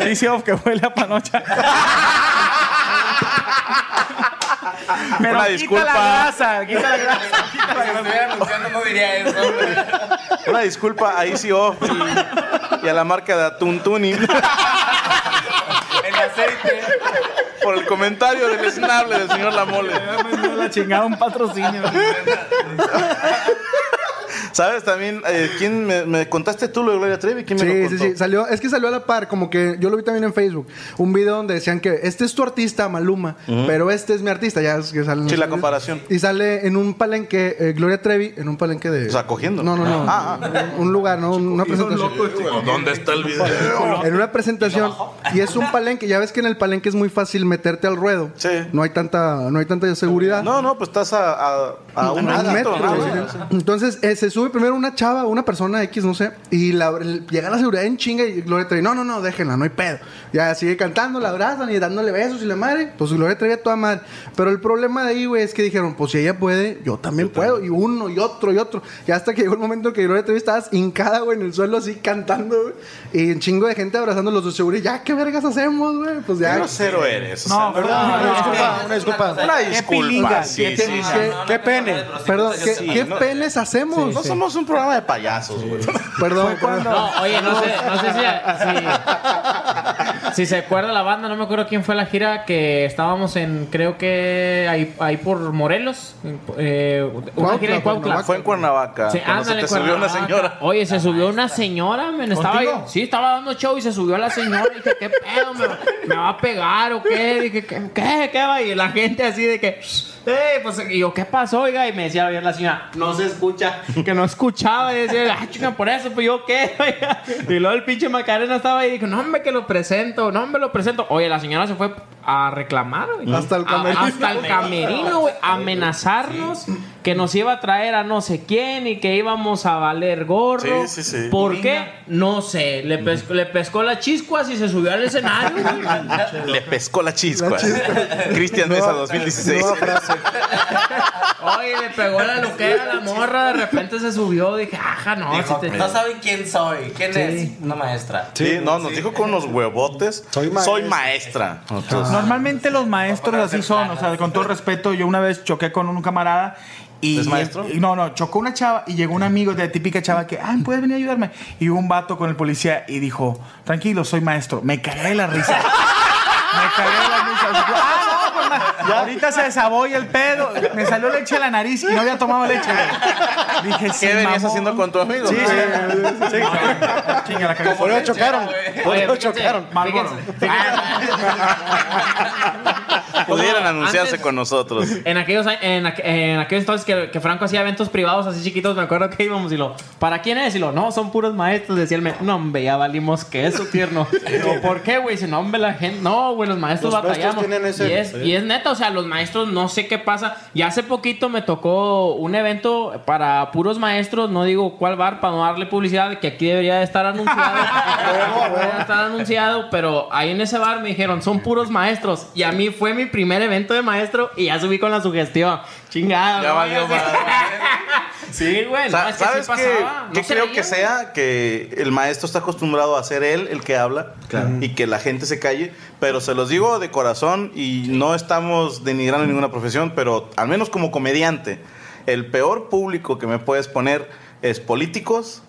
Easy Off que huele a panocha. [laughs] [laughs] Pero Una quita disculpa. la grasa, quita la grasa. Si estuviera anunciando no diría eso. güey. Una disculpa a Easy Off y, y a la marca de Atún Tuning El aceite. por el comentario del esnable del señor Lamole. la chingada un patrocinio. [laughs] ¿Sabes también? eh, ¿Quién me, me contaste tú lo de Gloria Trevi? ¿Quién me lo Sí, contó? sí, sí, salió, es que salió a la par, como que yo lo vi también en Facebook, un video donde decían que este es tu artista, Maluma, pero este es mi artista, ya es que sale. Sí, la comparación. Y sale en un palenque, eh, Gloria Trevi, en un palenque de... O sea, cogiendo. No, no, no. Ah, Un lugar, ¿no? Una presentación. ¿Dónde está el video? En una presentación y es un palenque, ya ves que en el palenque es muy fácil meterte al ruedo. Sí. No hay tanta no hay tanta seguridad. No, no, pues estás a, a, a un metro. Entonces eh, se sube primero una chava, una persona X, no sé, y la, llega la seguridad en chinga y Gloria Trevi, no, no, no, déjenla, no hay pedo. Ya sigue cantando, la abrazan y dándole besos y la madre, pues Gloria Trevi a toda madre. Pero el problema de ahí, güey, es que dijeron, pues si ella puede, yo también puedo, y uno y otro y otro. Y hasta que llegó el momento que Gloria Trevi estaba hincada, güey, en el suelo así cantando, güey, y un chingo de gente abrazando los de seguridad, ya, ¿qué vergas hacemos, güey? Pues ya. grosero eres. o No, perdón, Una no, disculpa, una disculpa. Una disculpa. qué- pene. Perdón, ¿qué, Sí, qué no- penes hacemos? No somos un programa de payasos, güey. Perdón, perdón. No, oye, no sé, no sé si, [laughs] si, se acuerda la banda, no me acuerdo quién fue la gira que estábamos en, creo que ahí, ahí por Morelos, eh, una gira en Cuautla. Fue en Cuernavaca. Sí, se te subió una señora. Oye, se subió una señora, men. Estaba yo. Sí, estaba dando show y se subió la señora. Y dije, ¿qué pedo? ¿Me, va- me va a pegar o qué? Dije, ¿qué? ¿Qué? ¿Qué va? Y la gente así de que. ¡Eh! Pues, y yo, ¿qué pasó, oiga? Y me decía bien la señora, no se escucha. [laughs] Que no escuchaba. Y decía, ah, chica, por eso, pues yo, ¿qué? [laughs] Oiga. Y luego el pinche Macarena estaba ahí y dijo, no, hombre, que lo presento, no, hombre, lo presento. Oye, la señora se fue a reclamar, güey. Hasta el A- camerino. hasta el camerino, güey. Amenazarnos que nos iba a traer a no sé quién y que íbamos a valer gorro. Sí, sí, sí. ¿Por qué? No sé. Le pescó, le pescó la chiscuas y se subió al escenario. güey. [laughs] Le pescó la chispa. Cristian Mesa 2016. Nueva frase. [laughs] Oye, le pegó la loquera a la morra. De repente se subió. Dije, ajá, no. Dijo, si te- no saben quién soy. ¿Quién es? Una maestra. Sí, no, nos dijo con unos huevotes. Soy Soy maestra. maestra. Entonces, Normalmente los maestros así son, o sea, con todo respeto, yo una vez choqué con un camarada y ¿Es maestro? y no, no, chocó una chava y llegó un amigo de la típica chava que, ay, puedes venir a ayudarme. Y hubo un vato con el policía y dijo, tranquilo, soy maestro. Me cagué de la risa. [laughs] Me cagué de la risa. Ahorita se desaboya el pedo. Me salió leche a la nariz y no había tomado leche. güey. Dije, ¿qué venías mamón. haciendo con tu amigo? Sí, sí, sí. Chinga, la cagué. Por eso chocaron. Por chocaron. Marlboro. [laughs] Pudieran anunciarse Antes- con nosotros. En aquellos, en, aqu- en aquellos entonces que, que Franco hacía eventos privados así chiquitos, me acuerdo que íbamos y lo, ¿para quién es? Y lo, no, son puros maestros. Decía el no, hombre, ya valimos que eso, tierno. ¿Por qué, güey? Dice, no, hombre, la gente, no, güey, los maestros Los maestros batallamos. tienen ese- y, es, y es neta, o sea, los maestros, no sé qué pasa. Y hace poquito me tocó un evento para puros maestros, no digo cuál bar, para no darle publicidad, que aquí debería de estar anunciado. [laughs] debería de estar anunciado, pero ahí en ese bar me dijeron, son puros maestros. Y a mí fue mi primer evento de maestro y ya subí con la sugestión. Chingada. Ya valió madre. [laughs] Sí, güey. No, Sa- es que así ¿Sabes qué, qué No se creo que güey. sea? Que el maestro está acostumbrado a ser él el que habla y que la gente se calle. Pero se los digo de corazón y no estamos denigrando ninguna profesión, pero al menos como comediante, el peor público que me puedes poner es políticos.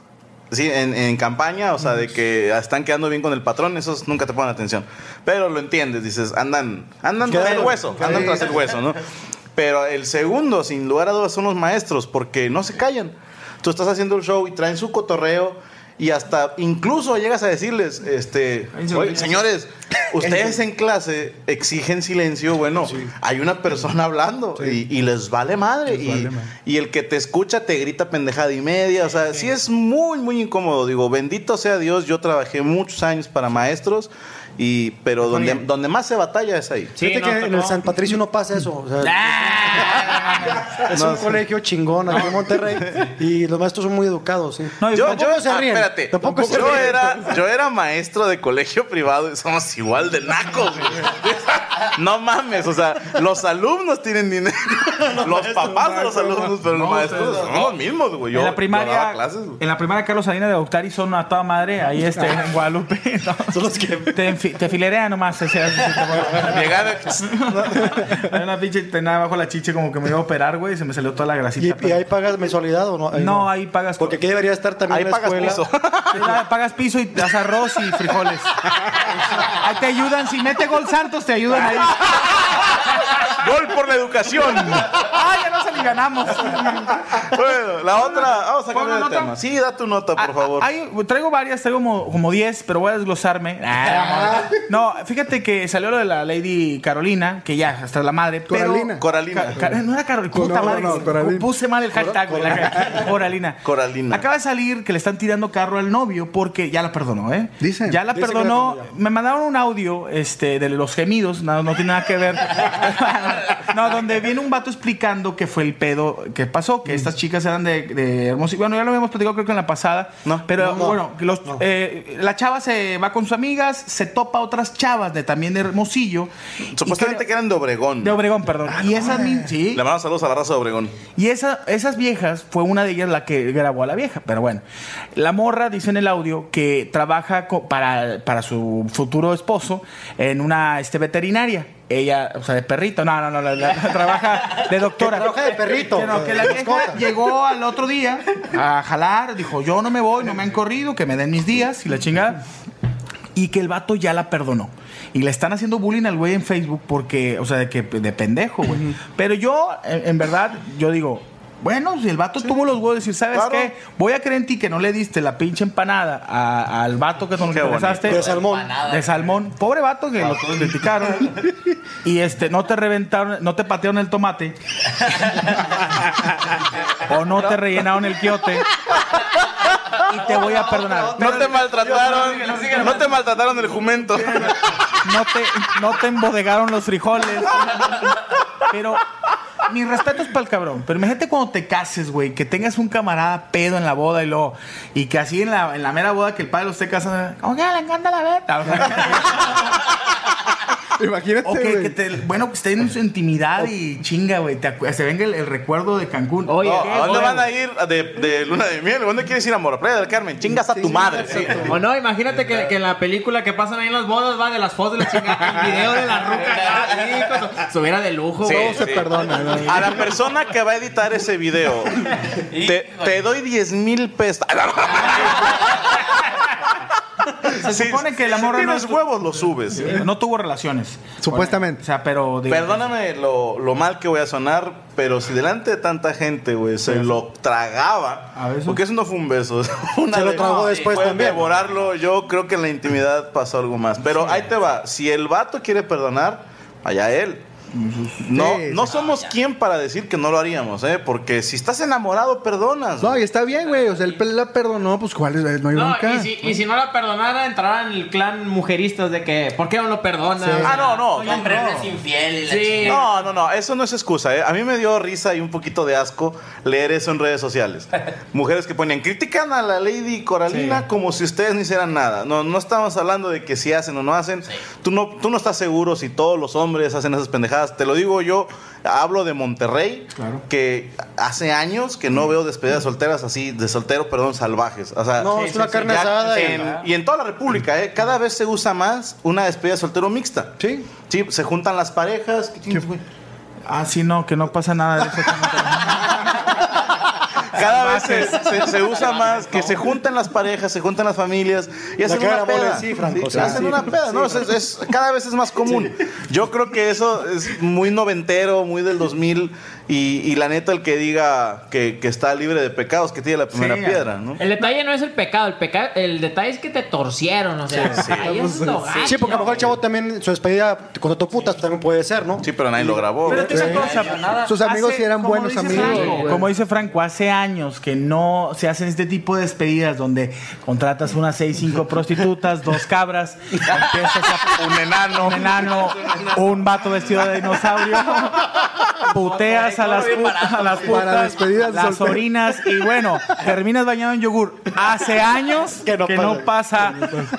Sí, en, en campaña, o sea, de que están quedando bien con el patrón, esos nunca te ponen atención. Pero lo entiendes, dices, andan, andan tras el hueso, andan tras el hueso, ¿no? [laughs] Pero el segundo, sin lugar a dudas, son los maestros, porque no se callan. Tú estás haciendo el show y traen su cotorreo y hasta incluso llegas a decirles, este, "Oye, señores, [laughs] ustedes en clase exigen silencio, bueno, hay una persona hablando y, y les vale madre. y, y el que te escucha te grita pendejada y media. O sea, sí es muy, muy incómodo. Digo, bendito sea Dios, yo trabajé muchos años para maestros. Y, pero donde, donde más se batalla es ahí. Fíjate que en el San Patricio no pasa eso. o sea, [laughs] es No, un sí. colegio chingón aquí en Monterrey [laughs] y los maestros son muy educados. ¿sí? No, Yo, Tampoco yo- se ah, ríen. espérate. Tampoco se yo, ríen. era, yo era maestro de colegio privado y somos igual de nacos. güey. [laughs] No mames, o sea, los alumnos tienen dinero. Los papás de los alumnos, pero los maestros son los mismos, güey. Yo, en la yo primaria, daba clases, güey. en la primaria Carlos Salinas de Octari son a toda madre, ahí este, en Guadalupe. no. Son los que- te, te filerean nomás. ese- ese- Llegando- [laughs] Hay una pinche tenía abajo la chiche como que me iba a operar, güey, y se me salió toda la ¿Y, grasita. y ahí pagas mensualidad o no? Ahí no, ahí pagas Porque aquí debería estar también Ahí la pagas escuela. piso. [laughs] Sí, la- pagas piso y das arroz y frijoles. [laughs] Ahí te ayudan, si mete gol Santos, te ayudan ahí. Gol por la educación. ¡Ah, ya no se le ganamos! Bueno, la otra, vamos a ¿Pongo cambiar de nota? tema. Sí, da tu nota, por favor. Ah, hay- traigo varias, traigo como, como 10, pero voy a desglosarme. Ah, no, fíjate que salió lo de la Lady Carolina, que ya, hasta la madre. pero- Coralina. Coralina. Ca- ca- no era Carolina, puta no, madre. no, Coralina. Puse mal el hashtag, la- Coralina. Coralina. Acaba de salir que le están tirando carro al novio porque ya la perdonó, ¿eh? Dicen. Ya la Dicen perdonó. perdonó Me mandaron un audio este, de los gemidos, no, no tiene nada que ver. [laughs] no, donde viene un vato explicando que fue el pedo que pasó, que estas chicas eran de, de Hermosillo. Bueno, ya lo habíamos platicado creo que en la pasada. No. Pero No, no, bueno, que los, no. eh, la chava se va con sus amigas, se topa a otras chavas de también de Hermosillo. Supuestamente que eran de Obregón. De Obregón, perdón. y esas sí. Le mandamos saludos a la raza de Obregón. Y esa, esas viejas, fue una de ellas la que grabó a la vieja. Pero bueno, la morra dice en el audio que trabaja para, para su futuro esposo en una este, veterinaria. Ella, o sea, de perrito. No, no, no, la- la- trabaja de doctora. Trabaja de perrito, Que la vieja llegó al otro día a jalar, dijo, yo no me voy, no me han corrido, que me den mis días y la chingada. Y que el vato ya la perdonó. Y le están haciendo bullying al güey en Facebook porque, o sea, de que de pendejo, güey. Pero yo, en, en verdad, yo digo, bueno, si el vato tuvo los huevos de decir, ¿sabes Claro. qué? Voy a creer en ti que no le diste la pinche empanada a- al vato que con el que. De salmón. De salmón. Pobre vato que lo criticaron. Y este, no te reventaron, no te patearon el tomate. [laughs] o no te rellenaron el quiote. Y te voy a perdonar. No te maltrataron, no te maltrataron el jumento. no te, no te embodegaron los frijoles. Pero mi respeto es para el cabrón. Pero imagínate cuando te cases, güey, que tengas un camarada pedo en la boda y luego, y que así en la, en la mera boda que el padre lo esté casando, oye, le encanta la beta. Imagínate, o que, te, bueno, que estén en su intimidad y chinga, güey. Se venga el, el recuerdo de Cancún. Oye, No, ¿A dónde van a ir de, de luna de miel? ¿Dónde quieres ir, amor? A Playa del Carmen. Chingas a tu madre. sí. O no, imagínate que, que en la película que pasan ahí en las bodas va de las fotos de la chingada, el video de la ruca acá, así, con su- estuviera de lujo, Sí, güey. se sí. perdona, ¿no? A la persona que va a editar ese video, te, te doy 10 mil pesos. [laughs] Se supone que la morra si no tienes es- huevos, lo subes. No tuvo relaciones. Supuestamente. O sea, pero. Perdóname lo, lo mal que voy a sonar, pero si delante de tanta gente, güey, se lo tragaba, ¿A besos? porque eso no fue un beso, [laughs] una Se lo tragó no, después también. devorarlo, yo creo que en la intimidad pasó algo más. Pero ahí te va, si el vato quiere perdonar, allá él. No, no somos quien para decir que no lo haríamos, ¿eh? Porque si estás enamorado, perdonas. No, y está bien, güey. O sea, él la perdonó, pues cuál es, no hay No, bronca. y si, y si no la perdonara, entrará en el clan mujeristas de que, ¿por qué no lo perdona? Sí. Ah, no, no. Oye, hombre, eres infiel Sí. No, no, no, eso no es excusa. ¿eh? A mí me dio risa y un poquito de asco leer eso en redes sociales. [laughs] Mujeres que ponían, critican a la Lady Coralina como si ustedes no hicieran nada. No, no estamos hablando de que si hacen o no hacen. Tú, no, tú no estás seguro si todos los hombres hacen esas pendejadas. Te lo digo yo, hablo de Monterrey, que hace años que no veo despedidas solteras así, de soltero, perdón, salvajes. O sea, No, es una carne ya asada. y- en- y en toda la República, ¿eh? cada vez se usa más una despedida de soltero mixta. Sí. Sí, se juntan las parejas. ¿Qué? Ah, sí, no, que no pasa nada de eso. Cada vez se, se- se usa [laughs] más que se juntan las parejas, se juntan las familias y hacen una peda. sí, Franco, Sí, sí, hacen una peda, ¿no? Es- es- cada vez es más común. Yo creo que eso es muy noventero, muy del 2000 y, y la neta el que diga que, que está libre de pecados, que tiene la primera Sí, piedra, ¿no? El detalle no es el pecado, el pecado, el detalle es que te torcieron, o sea, ahí es lo gacho. Sí, porque a lo mejor el chavo también, su despedida con tu putas también puede ser, ¿no? Sí, pero nadie lo grabó. Pero te cosa, Sus amigos hace- sí eran buenos amigos, como dice Franco, hace años que no se hacen este tipo de despedidas donde contratas unas seis, cinco prostitutas, dos cabras, empiezas a- [laughs] Un enano. un enano, un vato vestido de dinosaurio, puteas a las, a las putas, las orinas y bueno, terminas bañado en yogur. Hace años que Que no, no pasa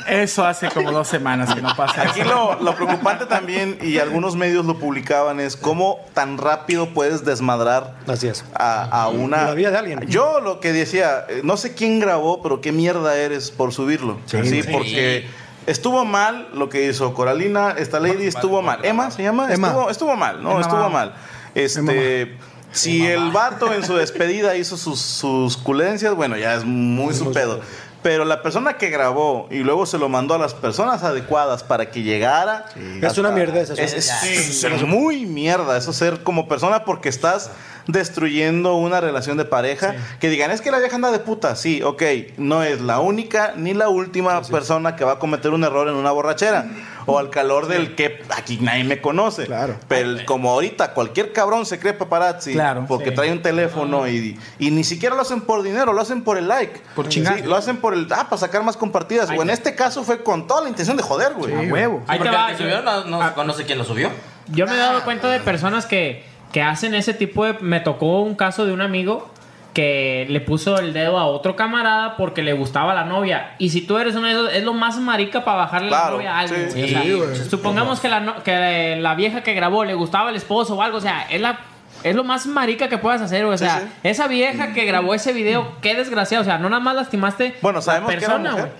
eso hace como dos semanas que no pasa Aquí eso. lo, lo preocupante también, y algunos medios lo publicaban, es cómo tan rápido puedes desmadrar Así es. a, a una... La vida de alguien. [laughs] Yo lo que decía, eh, no sé quién grabó, pero qué mierda eres por subirlo. Sí, porque estuvo mal lo que hizo Coralina, esta lady estuvo mal. Emma se llama? Emma. Estuvo, estuvo mal, no, Emma estuvo mal. Este... Si el vato en su despedida hizo sus, sus culencias, bueno, ya es muy su pedo. Pero la persona que grabó y luego se lo mandó a las personas adecuadas para que llegara. Es una mierda Es, eso. es- es muy mierda eso ser como persona porque estás destruyendo una relación de pareja. Que digan, es que la vieja anda de puta. Sí, ok. No es la única ni la última persona que va a cometer un error en una borrachera. O al calor del que aquí nadie me conoce. Claro. Pero el- como ahorita cualquier cabrón se cree paparazzi Claro. porque trae un teléfono y, y ni siquiera lo hacen por dinero, lo hacen por el like. Por chingar. Sí, lo hacen por el, ah, para sacar más compartidas. O en este caso fue con toda la intención de joder, güey. A huevo. Ahí te va. el que subió no, no conoce quién lo subió. Yo me he dado cuenta de personas que, que hacen ese tipo de... Me tocó un caso de un amigo que le puso el dedo a otro camarada porque le gustaba la novia. Y si tú eres uno de esos, es lo más marica para bajarle la novia a alguien. sí. güey. O sea, Sí, güey. supongamos que la, no- que la vieja que grabó le gustaba el esposo o algo. O sea, es la... Es lo más marica que puedas hacer, o sea, sí. esa vieja que grabó ese video, qué desgraciado. O sea, no nada más lastimaste Bueno, sabemos que era persona, mujer.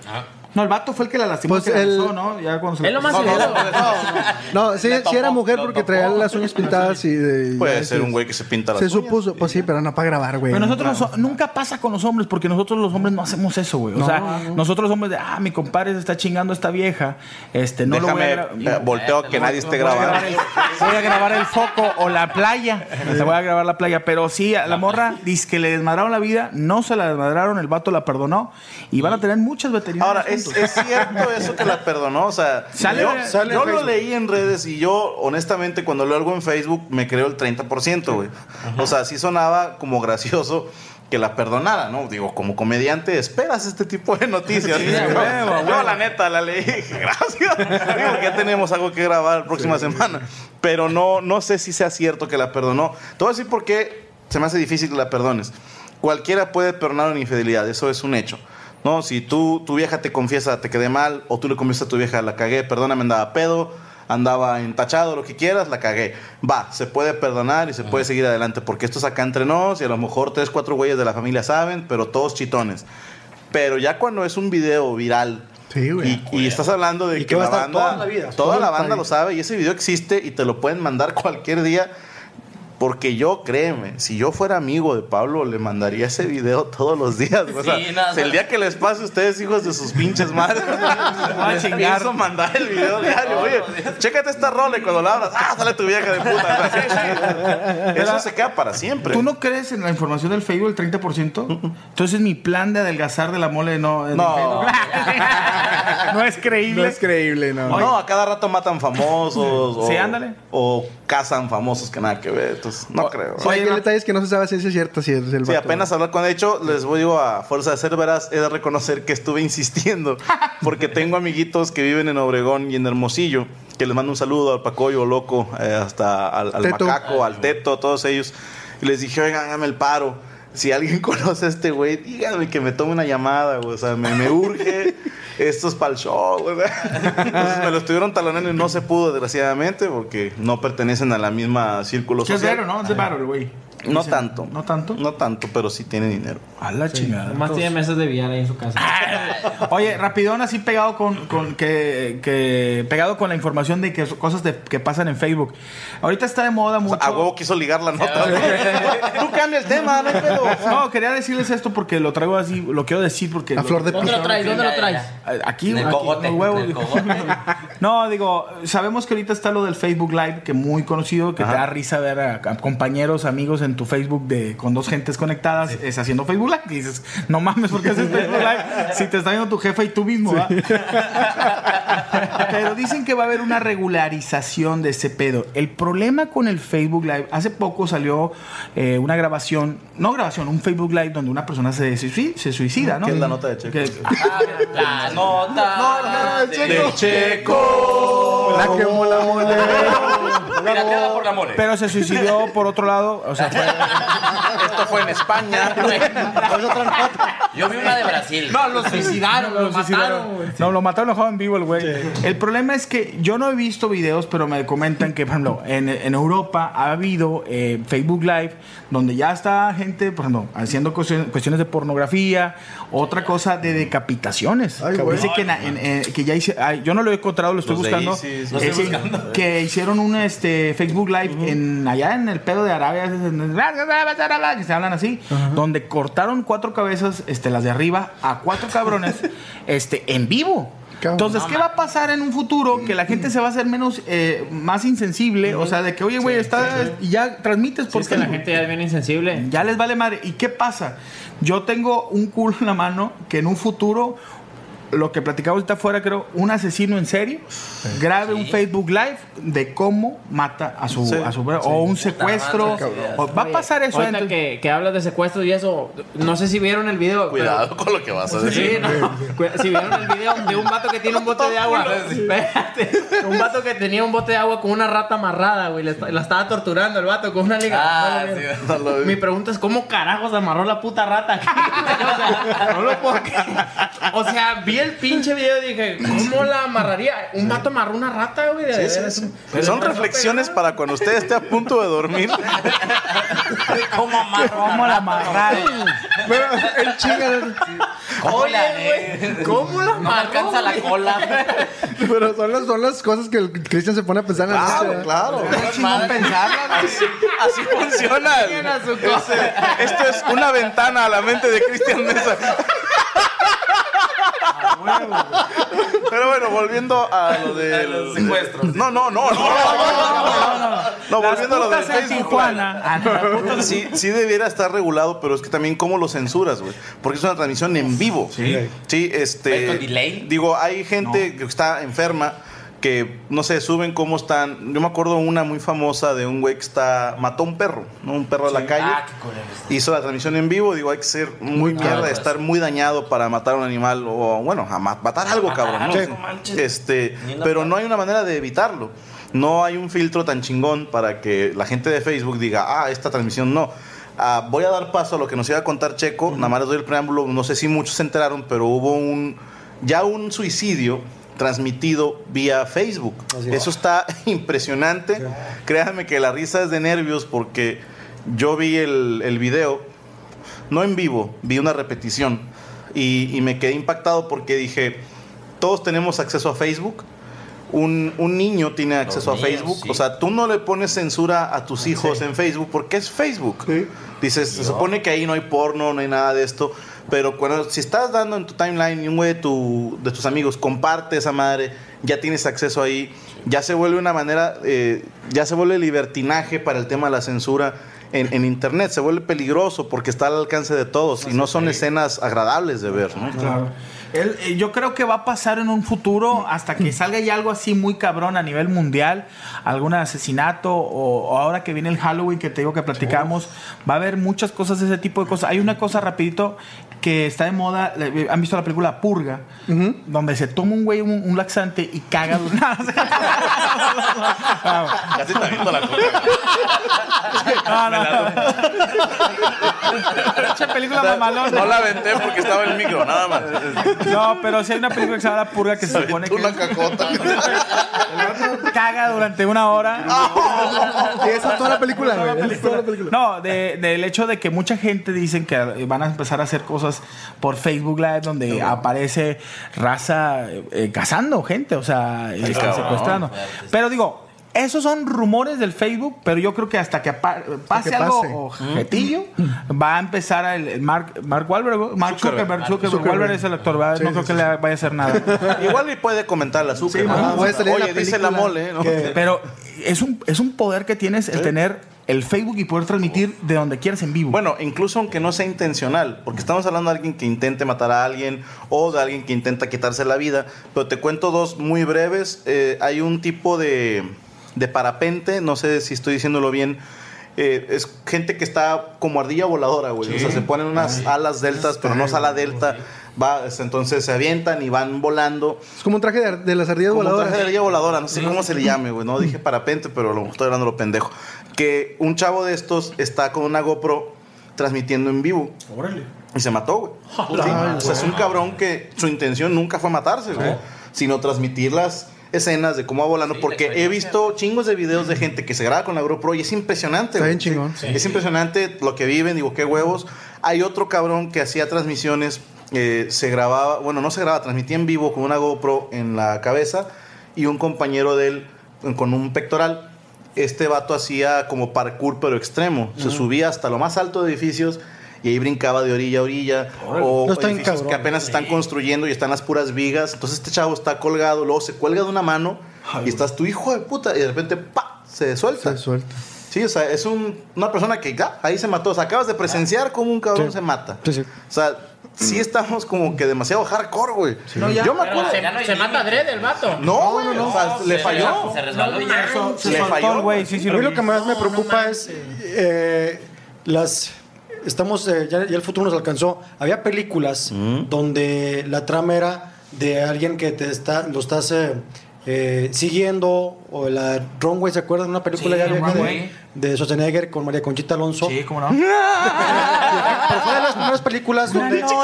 No, el vato fue el que la lastimó, Pues que la el- ¿no? Ya cuando se Es lo más No, no, seguro. no, No, sí, sí era mujer porque traía las uñas pintadas y de... Puede ya, ser sí. un güey que se pinta las Se uñas. supuso, pues sí, pero no para grabar, güey. Pero nosotros nunca pasa con los hombres, porque nosotros los hombres no hacemos eso, güey. O sea, nosotros los hombres de, ah, mi compadre se está chingando a esta vieja, este, no lo voy a Déjame, eh, volteo a que nadie esté grabando. voy a grabar el foco o la playa. Le voy a grabar la playa. Pero sí, a la morra dice que le desmadraron la vida, no se la desmadraron, el vato la perdonó y van a tener muchas veterinarias. Ahora, ¿es, juntos. Es cierto eso que la perdonó? O sea, Sale- yo, sale yo lo leí en redes y yo, honestamente, cuando leo algo en Facebook, me creo el 30%, güey. O sea, sí sonaba como gracioso que la perdonara, ¿no? Digo, como comediante, esperas este tipo de noticias. [laughs] Sí, a yo, huevo. la neta, la leí. Gracias. Digo, ya tenemos algo que grabar la próxima semana. Pero no, no sé si sea cierto que la perdonó. Te voy a decir por qué se me hace difícil que la perdones. Cualquiera puede perdonar una infidelidad, eso es un hecho. No, si tú, tu vieja te confiesa, te quedé mal, o tú le confiesas a tu vieja, la cagué, perdóname, andaba pedo, andaba entachado, lo que quieras, la cagué. Va, se puede perdonar y se puede seguir adelante, porque esto es acá entre nos y a lo mejor tres, cuatro güeyes de la familia saben, pero todos chitones. Pero ya cuando es un video viral Sí, güey. y, y estás hablando de que, la banda, toda la vida. toda la banda país. lo sabe y ese video existe y te lo pueden mandar [laughs] cualquier día. Porque yo, créeme, si yo fuera amigo de Pablo, le mandaría ese video todos los días. O sea, Sí, no, si el día que les pase a ustedes, hijos de sus pinches madres, [laughs] les chingar. pienso mandar el video diario. Oye, chécate esta rola y cuando la abras, ¡ah, sale tu vieja de puta! [laughs] Eso se queda para siempre. ¿Tú no crees en la información del Facebook del 30%? Entonces mi plan de adelgazar de la mole no es No. [laughs] no es creíble. No es creíble, no. No, a cada rato matan famosos. o, Sí, ándale. O cazan famosos que nada que ver. No creo. Sí, aquí el detalle es que no se sabe si es cierto si es el Sí, apenas hablar con de hecho, les voy digo, a fuerza de ser veraz, he de reconocer que estuve [laughs] insistiendo, porque tengo amiguitos que viven en Obregón y en Hermosillo, que les mando un saludo al Pacoyo Loco, eh, hasta al, al. Macaco, al Teto, todos ellos, y les dije, oigan, háganme el paro. Si alguien [laughs] conoce a este güey, díganme que me tome una llamada, güey. O sea, me, me urge. [laughs] Esto es para el show, güey. [laughs] Entonces me lo estuvieron talonando y no se pudo, desgraciadamente, porque no pertenecen a la misma círculo ¿Qué es social. vero, no? Es de varo, güey. No Dicen, tanto. ¿No tanto? No tanto, pero sí tiene dinero. A la chingada. Además tiene mesas de billar ahí en su casa. Oye, rapidón así pegado con, con que, que pegado con la información de que cosas de- que pasan en Facebook. Ahorita está de moda O mucho. sea, a huevo quiso ligar la nota. [laughs] Tú cambia el tema, no hay pedo. [laughs] No, quería decirles esto porque lo traigo así, lo quiero decir porque A flor de ¿Dónde lo traes? ¿Dónde lo traes? Aquí, En el aquí, cogote, en el cogote. [laughs] No, digo, sabemos que ahorita está lo del Facebook Live, que muy conocido, que te Ajá. da risa ver a, a compañeros, amigos en tu Facebook de con dos gentes conectadas, es haciendo Facebook Live. Y dices, no mames, ¿por qué haces Facebook Live? Si te está viendo tu jefa y tú mismo, ¿va? Pero dicen que va a haber una regularización de ese pedo. El problema con el Facebook Live, hace poco salió eh, una grabación, no grabación, un Facebook Live donde una persona se, suicida, se suicida ¿no? ¿Qué es la nota de Checo? Que- La nota De Checo. La quemó la mole. Pirateada por la mole. pero se suicidó por otro lado, o sea, fue, [laughs] Esto fue en España. [laughs] Yo vi una de Brasil. No, lo suicidaron, lo, Lo suicidaron. mataron, güey. No, lo mataron lo en vivo el güey. El problema es que yo no he visto videos, pero me comentan que, por ejemplo, en, en Europa ha habido eh, Facebook Live donde ya está gente, por ejemplo, haciendo cuestion- cuestiones de pornografía, otra cosa de decapitaciones. Ay, güey. Dice que, en- en- en- que ya hice, ay, yo no lo he encontrado, lo estoy Los buscando. Eh, buscando. Que hicieron un este, Facebook Live en, allá en el pedo de Arabia, que se hablan así, donde cortaron cuatro cabezas, este, las de arriba, a cuatro cabrones, [laughs] este, en vivo. Entonces, ¿qué va a pasar en un futuro? Que la gente se va a hacer menos, eh, más insensible. O sea, de que, oye, güey, está, y ya transmites Sí, porque es que la gente ya es bien insensible. ya les vale madre. ¿Y qué pasa? Yo tengo un culo en la mano que en un futuro, lo que platicamos ahorita afuera, creo, un asesino en serio grabe un Facebook Live de cómo mata a su, Sí. a su o un secuestro. O- va a pasar eso. Ahorita entonces- que, que hablas de secuestros y eso, no sé si vieron el video. Cuidado con lo que vas a decir. Sí, no. Si vieron el video de un vato que tiene un bote de agua. [laughs] Espérate. Un vato que tenía un bote de agua con una rata amarrada, güey. La, est- la estaba torturando el vato con una liga. Ah, No lo sí, vieron. No lo vi. Mi pregunta es: ¿cómo carajos amarró la puta rata aquí? [laughs] o sea, no lo puedo. O sea, vi el pinche video y dije: ¿Cómo la amarraría? Un vato amarró una rata, güey. de Sí, sí, veras. sí. Pero Son no reflexiones para cuando usted esté a punto de dormir. [laughs] ¿Cómo amarro? ¿Cómo la amarraron? Pero el chinga. ¿Cómo Oye, güey, ¿cómo la No amarró, alcanza la cola. Pero son las, son las cosas que el Cristian se pone a pensar en la noche. Claro, ¿verdad? claro. chingón pensarla. Así, así funciona. a su cosa. Este- esto es una ventana a la mente de Cristian Mesa. Pero bueno, volviendo a lo de A los secuestros. No, no, no, no, no, no, no, no. No, Las volviendo a lo Facebook. Tijuana. Ah. Sí, sí debiera estar regulado, pero es que también cómo lo censuras, güey. Porque es una transmisión en vivo. Sí. Sí, este. Digo, hay gente que está enferma que, no sé, suben cómo están. Yo me acuerdo una muy famosa de un güey que está. mató a un perro, ¿no? Un perro de la calle. Ah, qué. Hizo la transmisión en vivo, digo, hay que ser muy mierda, pues. estar muy dañado para matar a un animal o, bueno, a ma- matar algo, Matar cabrón. ¿no? algo, no manches. Este, pero no hay una manera de evitarlo. No hay un filtro tan chingón para que la gente de Facebook diga, ah, esta transmisión no. Ah, voy a dar paso a lo que nos iba a contar Checo, nada más les doy el preámbulo, no sé si muchos se enteraron, pero hubo un, ya un suicidio transmitido vía Facebook. Así. Eso está [laughs] impresionante. Créanme que la risa es de nervios porque yo vi el, el video, no en vivo, vi una repetición y, y me quedé impactado porque dije, todos tenemos acceso a Facebook. Un, un niño tiene acceso a Facebook. sí. O sea, tú no le pones censura a tus hijos en Facebook porque es Facebook. Dices, se supone que ahí no hay porno, no hay nada de esto. Pero cuando, si estás dando en tu timeline y un güey de, tu- de tus amigos comparte esa madre, ya tienes acceso ahí, ya se vuelve una manera, eh, ya se vuelve libertinaje para el tema de la censura en, en internet, se vuelve peligroso porque está al alcance de todos y no son escenas agradables de ver. ¿no? Claro. Él, eh, yo creo que va a pasar en un futuro hasta que salga ya algo así muy cabrón a nivel mundial, algún asesinato o, o ahora que viene el Halloween que te digo que platicamos, va a haber muchas cosas de ese tipo de cosas. Hay una cosa rapidito que está de moda, le- ¿han visto la película Purga? Donde se toma un güey un, un laxante y caga. de- Casi te aviento la coca. No, no. Película mamalona. No la aventé porque estaba en el micro, nada más. No, pero sí hay una película que se llama La Purga que se supone que Una cacota. caga durante una hora. Y esa es toda la película, güey. Esa es toda la película. No, de- del hecho de que mucha gente dicen que van a empezar a hacer cosas por Facebook Live donde aparece raza eh, cazando gente, o sea, cabrón. secuestrando. Pero digo, esos son rumores del Facebook, pero yo creo que hasta que pase que algo objetillo, va a empezar el, el Mark, Mark Wahlberg, Mark Zuckerberg, Zuckerberg, Wahlberg es el actor, ¿verdad? no creo que le vaya a hacer nada. [laughs] Igual y puede comentar la en Oye, la dice la mole, ¿no? que- Pero es un, es un poder que tienes el tener el Facebook y poder transmitir de donde quieras en vivo. Bueno, incluso aunque no sea intencional, porque estamos hablando de alguien que intente matar a alguien o de alguien que intenta quitarse la vida, pero te cuento dos muy breves. Eh, hay un tipo de, de parapente, no sé si estoy diciéndolo bien. eh, es gente que está como ardilla voladora, güey. O sea, se ponen unas alas deltas, pero no es ala delta. Va, es- entonces se avientan y van volando. Es como un traje de, de las ardillas Como un voladoras. traje de ardilla voladora, no sé cómo se le llame, güey. No dije parapente, pero lo estoy hablando lo pendejo. Que un chavo de estos está con una GoPro transmitiendo en vivo. Y se mató, güey. [laughs] Sí, o sea, es un cabrón que su intención nunca fue matarse, güey. Sino transmitir las escenas de cómo va volando. Sí, porque he visto chingos de videos de gente que se graba con la GoPro y es impresionante, Está güey. bien chingón. Sí. Es impresionante lo que viven, digo, qué huevos. Hay otro cabrón que hacía transmisiones, eh, se grababa, bueno, no se grababa, transmitía en vivo con una GoPro en la cabeza y un compañero de él con un pectoral. Este vato hacía como parkour, pero extremo. Se subía hasta lo más alto de edificios y ahí brincaba de orilla a orilla. O No edificios cabrón. que apenas están construyendo y están las puras vigas. Entonces este chavo está colgado, luego se cuelga de una mano y estás tu hijo de puta y de repente ¡pa! se suelta. Se suelta. Sí, o sea, es un- una persona que ya, ahí se mató. O sea, acabas de presenciar cómo un cabrón Sí. se mata. Sí, sí. O sea, sí estamos como que demasiado hardcore, güey. No, ya. Yo me acuerdo. se, se mata. Dredd el vato. No, güey, o sea, le Se falló. Se resbaló y ya. se le falló, güey, sí, sí a lo mí lo vi. que más me preocupa es eh, las estamos eh, ya, ya el futuro nos alcanzó había películas donde la trama era de alguien que te está lo estás eh, eh, siguiendo o la Runway se acuerdan una película Sí, ya vieja de, de Schwarzenegger con María Conchita Alonso Sí, cómo no. [laughs] pero fue de las primeras películas donde De hecho,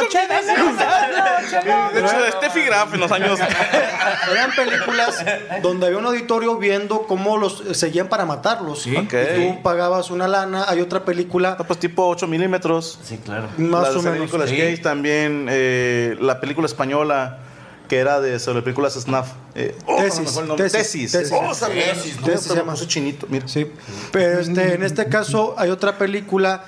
de Steffi Graf en los años. [laughs] Eran películas donde había un auditorio viendo cómo los eh, seguían para matarlos. Ok. Y tú pagabas una lana. Hay otra película No, pues tipo 8 milímetros. Sí, claro. más o menos. películas Sí. gays también. eh, la película española que era de sobre películas snuff. Eh, oh, Tesis, nombre. tesis, Tesis. tesis. Oh, sabía. Tesis, No, tesis se llama. chinito. Mira. Sí. Pero este, en este caso hay otra película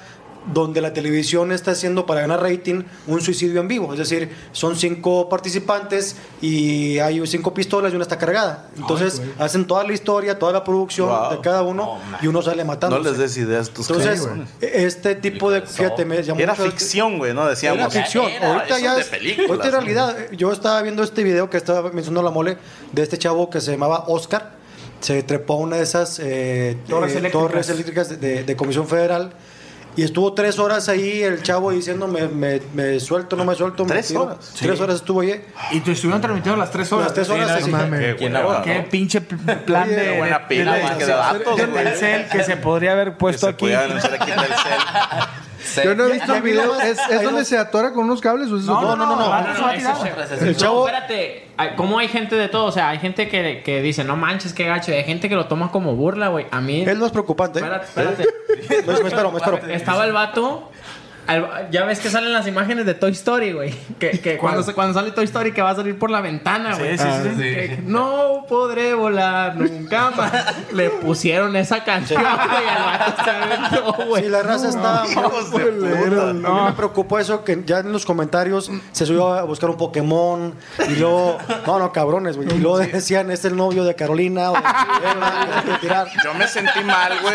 donde la televisión está haciendo para ganar rating un suicidio en vivo. Es decir, son cinco participantes y hay cinco pistolas y una está cargada. Entonces hacen toda la historia, toda la producción Wow. de cada uno y uno sale matando. No les des ideas tus Entonces, este tipo de... Fíjate, me llamó Era mucho ficción, güey, ¿no? Era Decíamos. ficción. Era, ahorita ya es, ahorita realidad, yo estaba viendo este video que estaba mencionando la mole de este chavo que se llamaba Oscar. Se trepó a una de esas eh, Torres eh, eléctricas. torres eléctricas de, de- de Comisión Federal. Y estuvo tres horas ahí el chavo diciendo me, me, me suelto, no me suelto. me ¿Tres tiro". horas? Tres horas estuvo ahí. Y te estuvieron transmitiendo las tres horas. Las tres horas, Sí, sí. no. Qué ¿Quién buena? ¿no? Qué pinche plan Oye, de, Qué buena de- pila, de- que de- de datos, de. Telcel que se podría haber Que puesto se aquí. podía aquí Telcel. Sí. Yo no he visto ya el vi video. nomás- ¿Es, es donde se atora con unos cables? ¿O es No, no, no, no. No, no, ese es ese es El chavo- Espérate, ay, ¿cómo hay gente de todo? O sea, hay gente que, que dice, no manches, qué gacho. y Hay gente que lo toma como burla, güey. A mí. Es más preocupante. Espérate, espérate. Me, me espero, me espero. Estaba el vato. Al- ya ves que salen las imágenes de Toy Story, güey. Que, que [laughs] cuando, cuando sale Toy Story que va a salir por la ventana, güey. Sí, sí, sí. Que no podré volar nunca más. Le pusieron esa canción, güey. Al vato se aventó, [laughs] güey. Sí, la raza está. A mí me preocupó eso que ya en los comentarios se subió a buscar un Pokémon y luego, no, no, cabrones, güey. Y luego decían, es el novio de Carolina o de. [laughs] Yo me sentí mal, güey.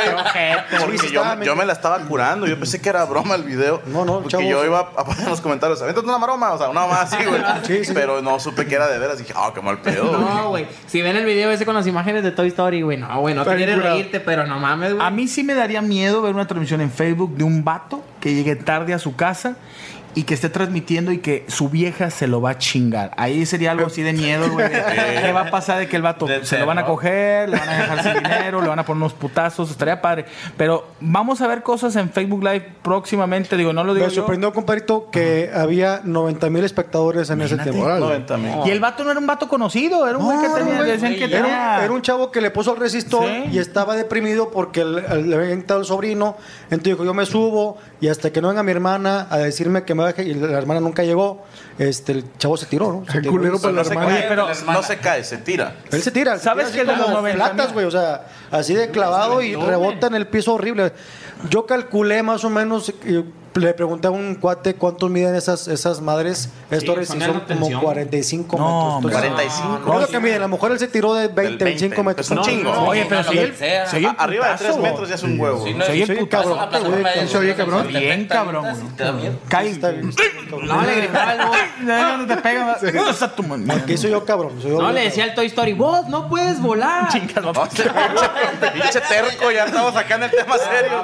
Porque Sí, sí, yo me la estaba curando. Yo pensé que era broma el video. No, no, Porque chavos. yo iba a poner en los comentarios, avéntate una maroma. O sea, una más así, güey. [laughs] Sí, sí. Pero no supe que era de veras. Dije, ah, qué mal pedo. No, güey. Si ven el video ese con las imágenes de Toy Story, güey. No, güey. No bien quieres reírte, pero no mames, güey. A mí sí me daría miedo ver una transmisión en Facebook de un vato que llegue tarde a su casa y que esté transmitiendo y que su vieja se lo va a chingar. Ahí sería algo así de miedo, güey. [laughs] ¿Qué va a pasar de que el vato De se lo van a coger, le van a dejar sin [laughs] dinero, le van a poner unos putazos, estaría padre. Pero vamos a ver cosas en Facebook Live próximamente, digo, no lo digo Me yo. sorprendió, compadrito, que había 90 mil espectadores en ese tiempo. 90 mil. Y el vato no era un vato conocido, era un güey que tenía, güey. decían que Era, un- tenía... era un chavo que le puso el resistor Sí. y estaba deprimido porque le, le había invitado el sobrino. Entonces dijo, yo me subo y hasta que no venga mi hermana a decirme que me baje y la hermana nunca llegó, este, el chavo se tiró, ¿no? Se El tiró. culero para la No se hermana. cae, pero- no se cae, se tira. Él se tira. ¿Sabes que así de los como 90 latas, mil? güey? O sea, así de clavado y rebota en el piso horrible. Yo calculé más o menos, y le pregunté a un cuate cuántos miden esas, esas madres. Y de son como tensión. 45 No, metros. Entonces, 45. no es lo que miden. A lo mejor él se tiró de 20, Del 20, 25 metros. es un chingo. no, Oye, pero si él... Arriba de 3 putazo. metros ya es un huevo. Sí, sí, el sí, Se oye cabrón. Bien cabrón, sí. Cae. Cabrón. No, le gritaba. No, no te pega. Aquí soy yo cabrón. soy No, le cabrón. decía al Toy Story, vos no puedes volar. No, [laughs] Pinche terco, ya estamos acá en el tema serio.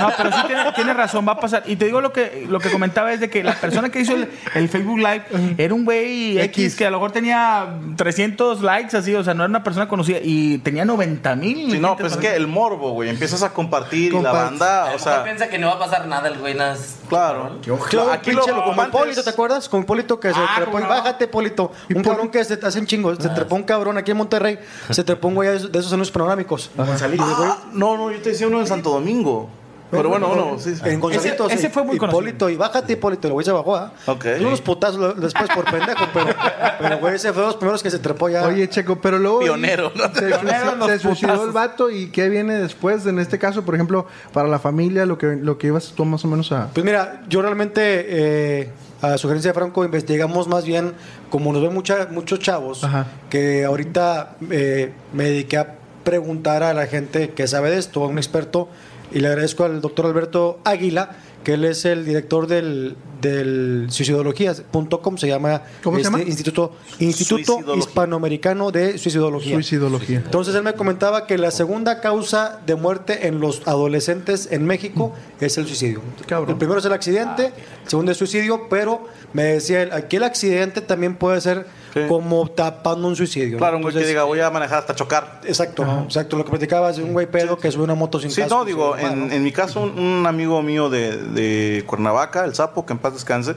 No, pero sí tiene, tiene razón, va a pasar. Y te digo lo que, lo que comentaba es de que la persona que hizo el, el Facebook Live era un güey X, X. que a lo mejor tenía 300 likes así, o sea, no era una persona conocida y tenía 90 mil. Sí, no, pues es que el morbo, güey. Empiezas a compartir y la banda, A o sea, piensa que no va a pasar nada el güey, nada. es- claro. Yo, Aquí pinche, lo como Hipólito, ¿te acuerdas? Con Hipólito que se Ah, trepó. ¿cómo no? Bájate, Hipólito. Un cabrón que se hace un chingo. Se trepó un cabrón aquí en Monterrey. Se trepó un güey de esos- de esos anuncios panorámicos. Ah, no, no, yo te decía uno en Santo Domingo. Pero bueno, bueno, sí. sí. En Gonzalitos. ese fue muy Hipólito. Y bájate, Hipólito. El güey se bajó, ¿ah? Ok. Dio unos putazos después por pendejo, [laughs] pero, pero güey, ese fue de los primeros que se trepó ya. Oye, Checo, pero luego. Pionero, ¿no? Se, Pionero suicidó- en los se suicidó putazos. el vato y ¿qué viene después? En este caso, por ejemplo, para la familia, lo que, lo que ibas tú más o menos a. Pues mira, yo realmente, eh, a sugerencia de Franco, investigamos más bien, como nos ven mucha- muchos chavos, Ajá. que ahorita eh, me dediqué a preguntar a la gente que sabe de esto, a un experto, y le agradezco al doctor Alberto Águila, que él es el director del, del suicidología.com, se llama, ¿Cómo se este llama? Instituto, Instituto. Hispanoamericano de Suicidología. Suicidología. Entonces él me comentaba que la segunda causa de muerte en los adolescentes en México es el suicidio. Cabrón. El primero es el accidente, el segundo es suicidio, pero me decía él, aquí el accidente también puede ser Sí. como tapando un suicidio. Claro, un güey que Entonces, diga, voy a manejar hasta chocar. Exacto, exacto. Lo que platicabas de un güey pedo que sube una moto sin Sí, casco, no, digo, en, ¿no? en mi caso, un, un amigo mío de, de Cuernavaca, el sapo, que en paz descanse,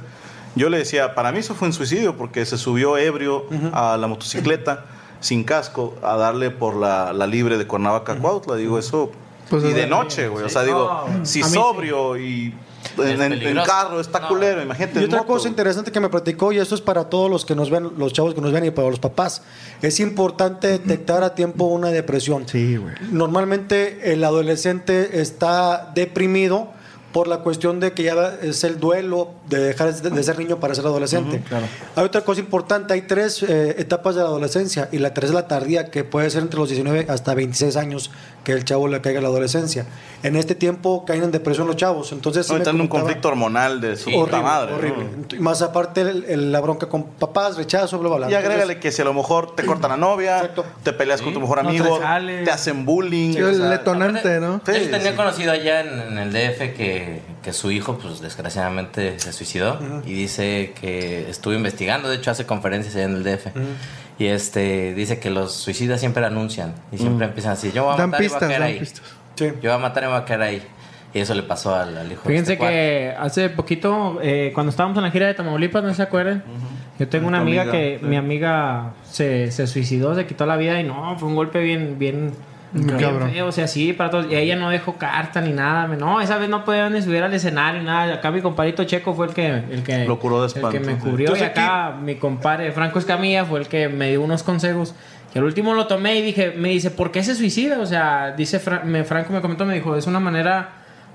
yo le decía, para mí eso fue un suicidio porque se subió ebrio a la motocicleta sin casco a darle por la, la libre de Cuernavaca a Cuautla. Digo, eso. Pues y de noche, güey. O sea, digo, si sí. sobrio y en, en- en carro está No. culero, imagínate. Y otra moto, cosa interesante que me platicó, y esto es para todos los que nos ven, los chavos que nos ven y para los papás, es importante detectar a tiempo una depresión. Sí, güey. Normalmente el adolescente está deprimido por la cuestión de que ya es el duelo de dejar de ser niño para ser adolescente. Hay otra cosa importante, hay tres eh, etapas de la adolescencia y la tercera es la tardía, que puede ser entre los 19 hasta 26 años que el chavo le caiga a la adolescencia. En este tiempo caen en depresión los chavos, entonces... sí entra en un conflicto hormonal de su puta horrible, madre. horrible. Más aparte el- el- la bronca con papás, rechazo, bla, bla, bla. Y agrégale Entonces, que si a lo mejor te cortan la novia, Exacto. te peleas con tu mejor No te amigo, te hacen bullying. Sí, o el detonante, ¿no? Sí, Yo tenía sí. conocido allá en, en el DF que, que su hijo, pues desgraciadamente se suicidó y dice que estuvo investigando, de hecho hace conferencias en el DF. Y este dice que los suicidas siempre anuncian y siempre empiezan así, yo voy a Dan matar y voy a pistas, caer ahí. pistas. sí. Yo voy a matar y me voy a caer ahí. Y eso le pasó al, al hijo de Fíjense este que hace poquito, eh, cuando estábamos en la gira de Tamaulipas, ¿no se acuerdan? Yo tengo una amiga, amiga, que sí. mi amiga se, se suicidó, se quitó la vida y no, fue un golpe bien, bien, bien cabrón. feo, o sea, sí, para todos. Y ella no dejó carta ni nada. me- No, esa vez no podía ni subir al escenario ni nada. Acá mi compadrito Checo fue el que, el que, Lo curó de el que me sí. cubrió. Y acá mi compadre Franco Escamilla fue el que me dio unos consejos. Y al último lo tomé y dije, me dice, ¿por qué se suicida? O sea, dice Fra- me, Franco me comentó, me dijo, es una manera,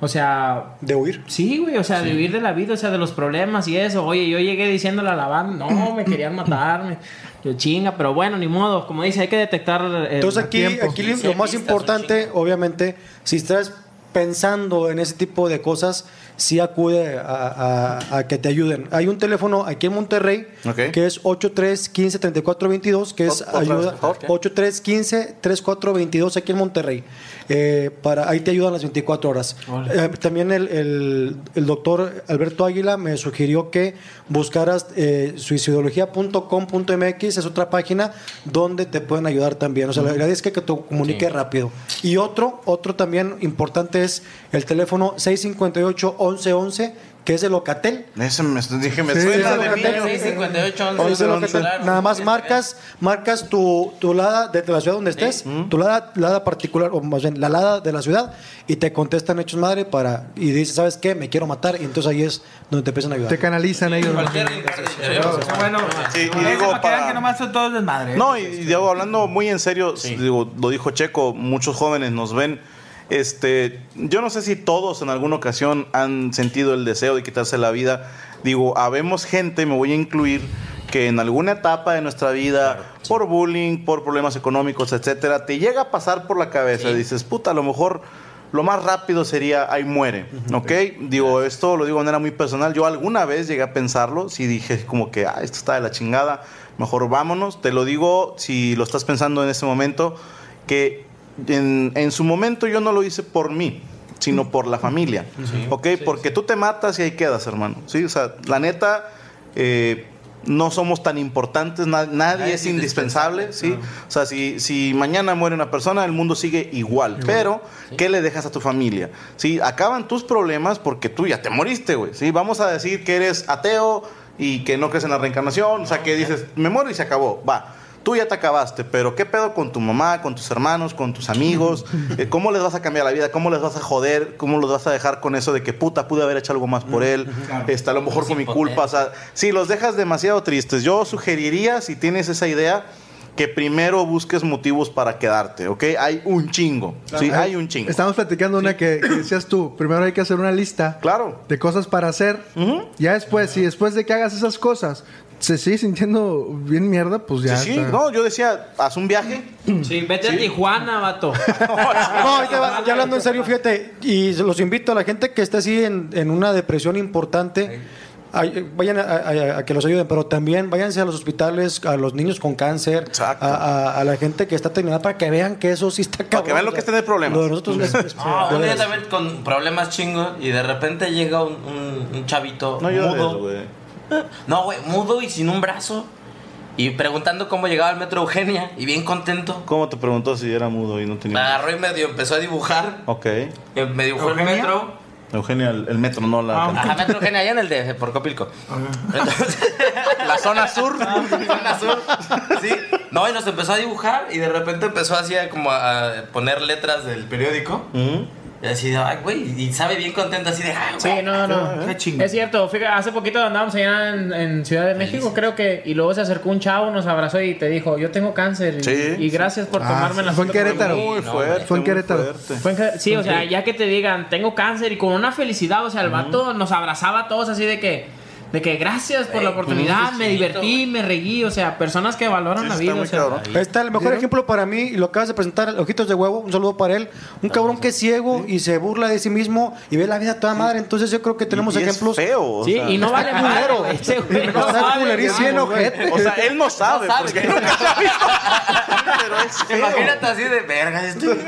o sea, De huir. Sí, güey, o sea, de huir de la vida, o sea, de los problemas y eso. Oye, yo llegué diciéndole a la banda, no, me querían [clears throat] matarme. Yo chinga, pero bueno, ni modo. Como dice, hay que detectar. el- Entonces aquí, tiempo. aquí Sí, lo sí, más importante, obviamente, si estás pensando en ese tipo de cosas, sí acude a, a- a que te ayuden. Hay un teléfono aquí en Monterrey que es 8315-3422, que es ayuda favor. 8315-3422 aquí en Monterrey. Eh, para, ahí te ayudan las 24 horas. Eh, también el, el- el doctor Alberto Águila me sugirió que buscaras eh, suicidología.com.mx, es otra página donde te pueden ayudar también. O sea, la idea es que, que te comunique rápido. Y otro, otro también importante es el teléfono 658-1111, que es de Locatel. Ese me, dije, me Sí, suena de Locatel. niño. 658 Oye, eso es lo que 11. te- nada más marcas, marcas tu, tu lada de la ciudad donde estés, tu lada, lada particular, o más bien la lada de la ciudad, y te contestan hechos madre para, y dices, ¿sabes qué? Me quiero matar, y entonces ahí es donde te empiezan a ayudar. Te canalizan ellos. Bueno, Sí, y eso digo, para que vean para- que nomás son todos desmadre. No, y, y digo, hablando muy en serio, digo, lo dijo Checo, muchos jóvenes nos ven. Este, yo no sé si todos en alguna ocasión han sentido el deseo de quitarse la vida. Digo, habemos gente, me voy a incluir, que en alguna etapa de nuestra vida, por bullying, por problemas económicos, etcétera, te llega a pasar por la cabeza. y Dices, puta, a lo mejor lo más rápido sería ahí muere, ¿ok? Digo, esto lo digo de manera muy personal. Yo alguna vez llegué a pensarlo, si dije como que, ah, esto está de la chingada, mejor vámonos. Te lo digo si lo estás pensando en este momento, que en, en su momento yo no lo hice por mí, sino por la familia, ¿ok? Porque tú te matas y ahí quedas, hermano, ¿sí? O sea, la neta... eh, no somos tan importantes, na- nadie, es indispensable, ¿sí? O sea, si, si mañana muere una persona, el mundo sigue igual. Pero, ¿qué le dejas a tu familia? ¿Sí? Acaban tus problemas porque tú ya te moriste, güey, ¿sí? Vamos a decir que eres ateo y que no crees en la reencarnación, o sea, que dices, me muero y se acabó, va. Tú ya te acabaste, pero ¿qué pedo con tu mamá, con tus hermanos, con tus amigos? [laughs] Eh, ¿Cómo les vas a cambiar la vida? ¿Cómo les vas a joder? ¿Cómo los vas a dejar con eso de que puta, pude haber hecho algo más por él? Está a lo mejor con mi culpa. O sea, si los dejas demasiado tristes, yo sugeriría, si tienes esa idea, que primero busques motivos para quedarte, ¿ok? Hay un chingo, ¿sí? Hay un chingo. Estamos platicando una que, que decías tú. Primero hay que hacer una lista Claro. de cosas para hacer. Ya después, si después de que hagas esas cosas se sigue sintiendo bien mierda, pues ya. Sí, sí, está. no, yo decía, haz un viaje. Sí, vete a Tijuana, vato. [laughs] No, ya hablando en serio, fíjate, y los invito a la gente que está así en, en una depresión importante, ay, vayan a, a- a que los ayuden, pero también váyanse a los hospitales, a los niños con cáncer, a, a- a la gente que está terminada para que vean que eso sí está cabrón. que vean lo que es tener problemas. Lo de nosotros es- es- [laughs] No, un día veras. también con problemas chingos y de repente llega un, un- un chavito No mudo. No, güey, mudo y sin un brazo. Y preguntando cómo llegaba al metro Eugenia y bien contento. ¿Cómo te preguntó si era mudo y no Me tenía? agarró y medio empezó a dibujar. Ok. Eh, Me dibujó el metro. Eugenia, el, el metro, no la. Ajá, metro [laughs] Eugenia, allá en el DF, por Copilco. Entonces, [laughs] La zona sur. [laughs] zona sur. Sí. No, y nos empezó a dibujar y de repente empezó así a como a poner letras del periódico. Ujú. Y así de, ay, güey, y sabe bien contento así de, ay, Sí, güey. no, no. Qué chingo. Es cierto, fíjate, hace poquito andábamos allá en, en Ciudad de México, creo que, y luego se acercó un chavo, nos abrazó y te dijo, yo tengo cáncer y, Sí, y gracias por Ah, tomarme la fue en Querétaro. conmigo". Muy no, fuerte. Fue en muy Querétaro. fuerte. Fue en Querétaro. Sí, o sea, ya que te digan, tengo cáncer y con una felicidad, o sea, el vato nos abrazaba a todos así de que, de que gracias por la Ey, oportunidad, me divertí, me reí, o sea, personas que valoran Sí, la vida, o sea, está el mejor ejemplo para mí, y lo acabas de presentar, Ojitos de Huevo, un saludo para él. Un cabrón que es ciego y se burla de sí mismo y ve la vida toda madre. Entonces yo creo que tenemos Y es ejemplos. feo. o Sí, sea. y no vale [laughs] güey [laughs] no sabe, ojete. O sea, él no sabe, No sabe porque que- nunca se ha visto. [laughs] Pero es feo. Imagínate así de verga, estoy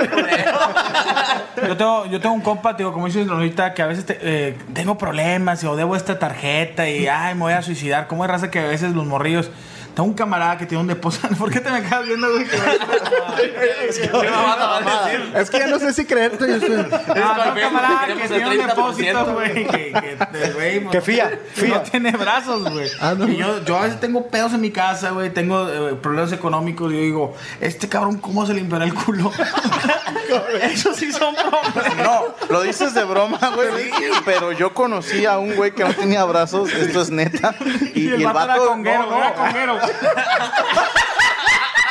Yo tengo, yo tengo un compa, digo, como dices ahorita, que a veces te- eh, tengo problemas o debo esta tarjeta y ay, me voy a suicidar. ¿Cómo es raza que a veces los morrillos? Tengo un camarada que tiene un depósito. [laughs] ¿Por qué te me quedas viendo, güey? [laughs] Es que ya no sé si creerte. yo estoy- [laughs] Ah, camarada que tiene un 30%, depósito, güey. Que, que, güey, pues, Que fía, fía. No tiene brazos, güey. Ah, no. Y yo, yo a veces tengo pedos en mi casa, güey. Tengo eh, problemas económicos. Y yo digo, este cabrón, ¿cómo se limpiará el culo? Eso sí son problemas. No, lo dices de broma, güey. Pero yo conocí a un güey que no tenía brazos, esto es neta. Y, Y el y vato era conguero, no, no. era conguero. Yeah. [laughs]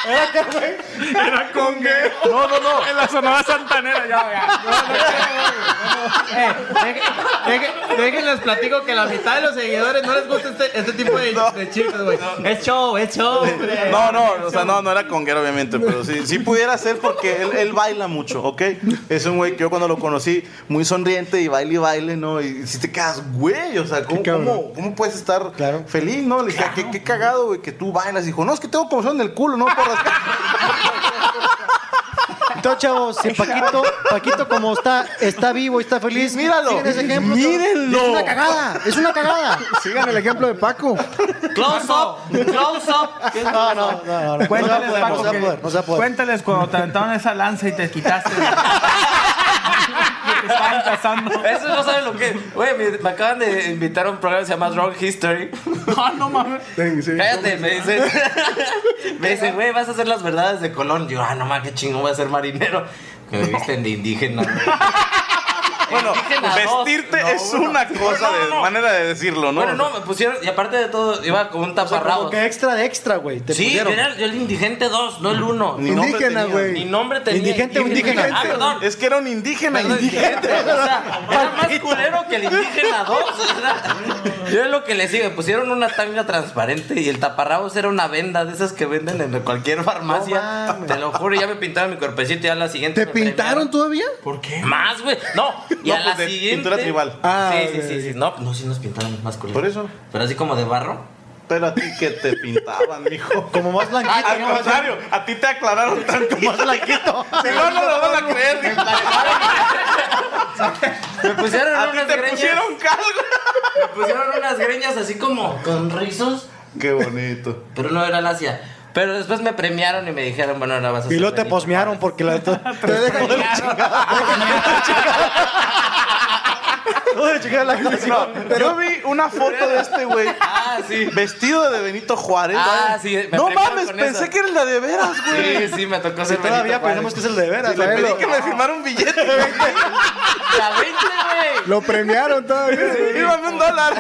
Era conguero. No, no, no. En la Sonora Santanera, ya, ya. No, no, Eh, deje- deje- Déjenles platico que la mitad de los seguidores no les gusta este, este tipo de, de chistes, güey. Es show, es show. hombre. No, no, o sea, no, no era conguero, obviamente, pero sí, sí pudiera ser porque él, él baila mucho, ¿ok? Es un güey que yo cuando lo conocí, muy sonriente y baile y baile, ¿no? Y si te quedas, güey, o sea, ¿cómo, cómo, cómo puedes estar Claro. feliz, no? Le dije, "Ah, qué, qué cagado, güey, que tú bailas. Y dijo, no, es que tengo comezón en el culo, ¿no? Por rascar". Entonces, chavos, si Paquito, Paquito como está, está vivo y está feliz, Míralo. ese ejemplo. Mírenlo. Es una cagada, es una cagada. Sigan el ejemplo de Paco. Close up, close up. No, no, no, no. Cuéntales, Paco, que- cuéntales cuando te aventaron esa lanza y te quitaste. [laughs] estaban cazando. [laughs] Eso no saben lo que. Güey, me, me acaban de invitar a un programa que se llama Wrong History. No, [laughs] no mames. Cállate, me dicen. [laughs] me dicen, güey, vas a hacer las verdades de Colón. Yo, ah, no mames, qué chingón voy a ser marinero. Que me visten de indígena. Bueno, vestirte No, es una cosa No, de no. manera de decirlo, ¿no? Bueno, no, me pusieron. Y aparte de todo, iba con un O sea, taparrabos. como que extra de extra, güey. Sí, pusieron. era yo el indigente 2, no el 1. Ni nombre Indígena, güey. Mi nombre tenía. Indigente o indígena. Ah, perdón. Es que era un indígena. Perdón, indigente. indigente. [laughs] O sea, [laughs] era más culero que el indígena 2. Yo es lo que le sigue. Pusieron una tanga transparente y el taparrabos era una venda de esas que venden en cualquier farmacia. Te lo juro, ya me pintaron mi cuerpecito y ya la siguiente. ¿Te me pintaron premiaron. todavía? ¿Por qué? Más, güey. No, y No, a la pues de siguiente. pintura tribal. Ah, sí, ok, sí, sí, sí. No, no, sí nos pintaron más culero. Por eso. Pero así como de barro. Pero a ti que te pintaban, mijo. [laughs] Como más blanquito. Al contrario, a ti te aclararon tanto Más blanquito. [laughs] Si no, no lo van a creer. [laughs] Me pusieron A ti unas te greñas. pusieron calgo. Me pusieron unas greñas así como con rizos. Qué bonito. Pero no era lacia. Pero después me premiaron y me dijeron, bueno, ahora vas a Y luego te posmearon porque la [laughs] te dejan de [laughs] [laughs] la. [laughs] Yo vi una foto de este güey Ah, sí. vestido de Benito Juárez. Ah, sí, me No mames, con pensé eso. que era el de de veras, güey. Sí, sí, me tocó Si ser todavía Benito pensamos que es el de veras. Le la pedí verdad. que me firmara un billete. Juárez. La 20, güey. Lo premiaron todavía. Fírmame un dólar.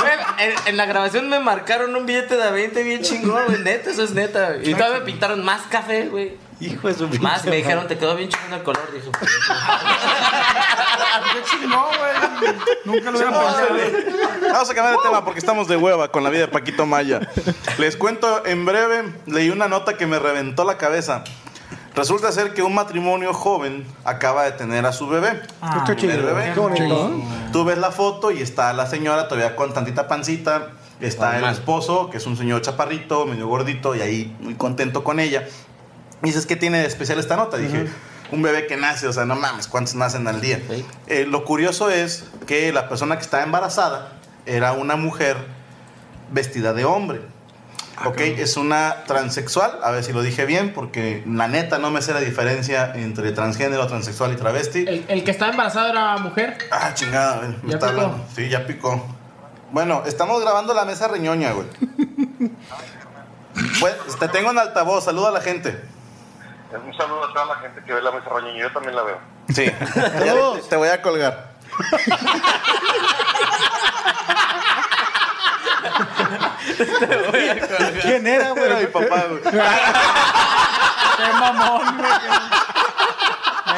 Güey, En, en la grabación me marcaron un billete de 20 bien chingón, güey. Neta, eso es neta. Y todavía me pintaron más café, güey. Hijo de su Más, me dijeron, te quedó bien chingón el color, dijo. [laughs] Qué chingón, güey. Nunca lo hubiera pensado. Vamos a cambiar de tema porque estamos de hueva con la vida de Paquito Maya. Les cuento en breve, leí una nota que me reventó la cabeza. Resulta ser que un matrimonio joven acaba de tener a su bebé. Ah, Qué chido, bebé. Tú ves la foto y está la señora todavía con tantita pancita. Está el esposo, que es un señor chaparrito, medio gordito, y ahí muy contento con ella. Y dices, ¿qué tiene de especial esta nota? Dije, un bebé que nace, o sea, no mames, ¿cuántos nacen al día? Eh, lo curioso es que la persona que estaba embarazada era una mujer vestida de hombre. ok, es una transexual, a ver si lo dije bien, porque la neta no me sé la diferencia entre transgénero, transexual y travesti. El, el que estaba embarazado era mujer. Ah, chingada, a ver, me ¿Ya está picó? hablando. Sí, ya picó. Bueno, estamos grabando la mesa reñoña, güey. [laughs] Pues, te tengo en altavoz, saluda a la gente. Un saludo a toda la gente que ve la mesa roña yo también la veo. Sí, [laughs] Ya te voy a colgar. ¿Quién era, Era mi güey? papá, güey. [laughs] Qué mamón, güey.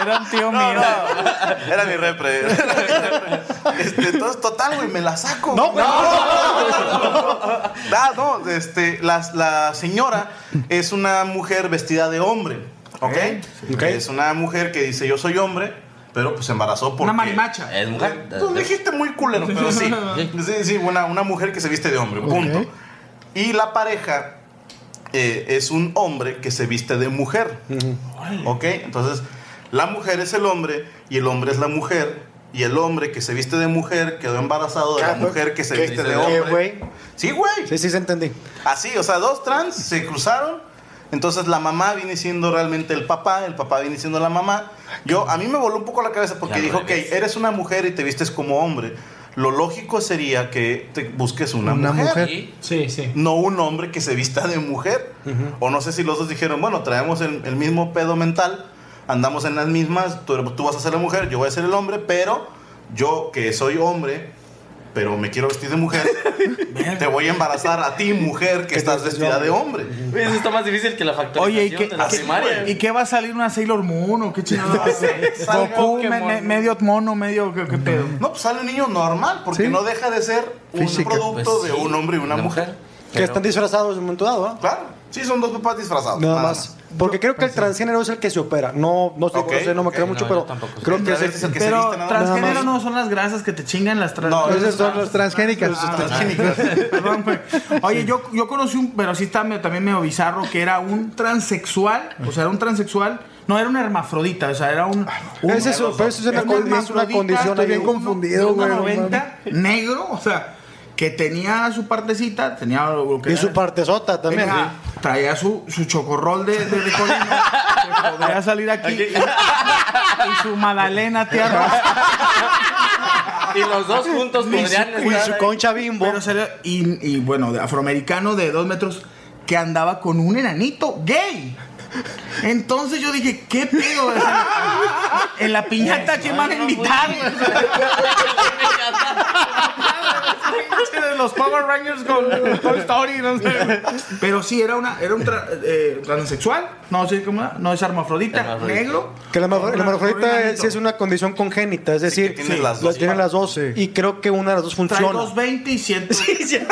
Era un tío No, mío. no, era mi repre. Este, entonces, total, güey, me la saco. No, güey. Ah, no, este, la, la señora es una mujer vestida de hombre, ¿ok? Ok. Es una mujer que dice, yo soy hombre, pero pues se embarazó porque... Una marimacha. Es mujer. Tú dijiste muy culero, pero sí. [laughs] Sí, sí, una, una mujer que se viste de hombre, punto. Y la pareja eh, es un hombre que se viste de mujer. ¿Ok? Entonces, la mujer es el hombre y el hombre es la mujer. Y el hombre que se viste de mujer quedó embarazado de la Ah, mujer que se ¿qué- viste de qué, hombre. güey? Sí, güey. Sí, sí, se entendí. Así, o sea, dos trans se cruzaron. Entonces la mamá viene siendo realmente el papá, el papá viene siendo la mamá. Yo, a mí me voló un poco la cabeza porque Ya dijo, ok, eres una mujer y te vistes como hombre. Lo lógico sería que te busques una, Una mujer, mujer. Sí. Sí, no un hombre que se vista de mujer. O no sé si los dos dijeron, bueno, traemos el, el mismo pedo mental, andamos en las mismas, tú, tú vas a ser la mujer, yo voy a ser el hombre, pero yo que soy hombre, pero me quiero vestir de mujer, [laughs] te voy a embarazar a ti, mujer, que estás vestida de hombre. Oye, Eso está más difícil que la factorización Oye, ¿y qué, de la qué- primaria. ¿y qué va a salir una Sailor Moon o qué chingado? Salga Goku, me- me- medio mono, medio qué, qué pedo. No, pues sale un niño normal, porque Sí. no deja de ser un Física. producto Pues de sí, un hombre y una de mujer. Que Pero- están disfrazados en un momento dado, ¿ah? Claro, sí, son dos papás disfrazados. Nada más. Porque creo que el transgénero es el que se opera. No, no, sé, Ok, no sé, no me creo no, mucho, pero creo que es el que se Pero viste nada transgénero Nada no son las grasas que te chingan las trans. No, Esas son las transgénicas. [laughs] Perdón, güey. Oye, yo, yo conocí un, pero sí está también medio bizarro, que era un transexual, o sea, era un transexual, no, era un hermafrodita, o sea, era un... un- Ese es- pero eso es una un una condición Estoy bien confundido, güey. no 90, negro, o sea, que tenía su partecita, tenía lo que Y su partezota también. Tenía- traía su, su chocorrol de, de, de colino, que podría salir aquí, y su magdalena tierra. Y los dos juntos Y podrían su, y su ahí. concha bimbo. Pero salió- y, y bueno, de afroamericano de dos metros que andaba con un enanito gay. Entonces yo dije, ¿qué pedo? O sea, en la piñata, ¿quién van a invitar? De los Power Rangers con Toy Story, no sé. Pero sí, era, una, era un tra- eh, transexual, no sé cómo era, no es hermafrodita, Hermafrodita. negro. Que la, hermafrodita un es, una condición congénita, es decir, tiene las dos. tiene las dos. Y creo que una de las dos Trae funciona. 220 y 100. [laughs]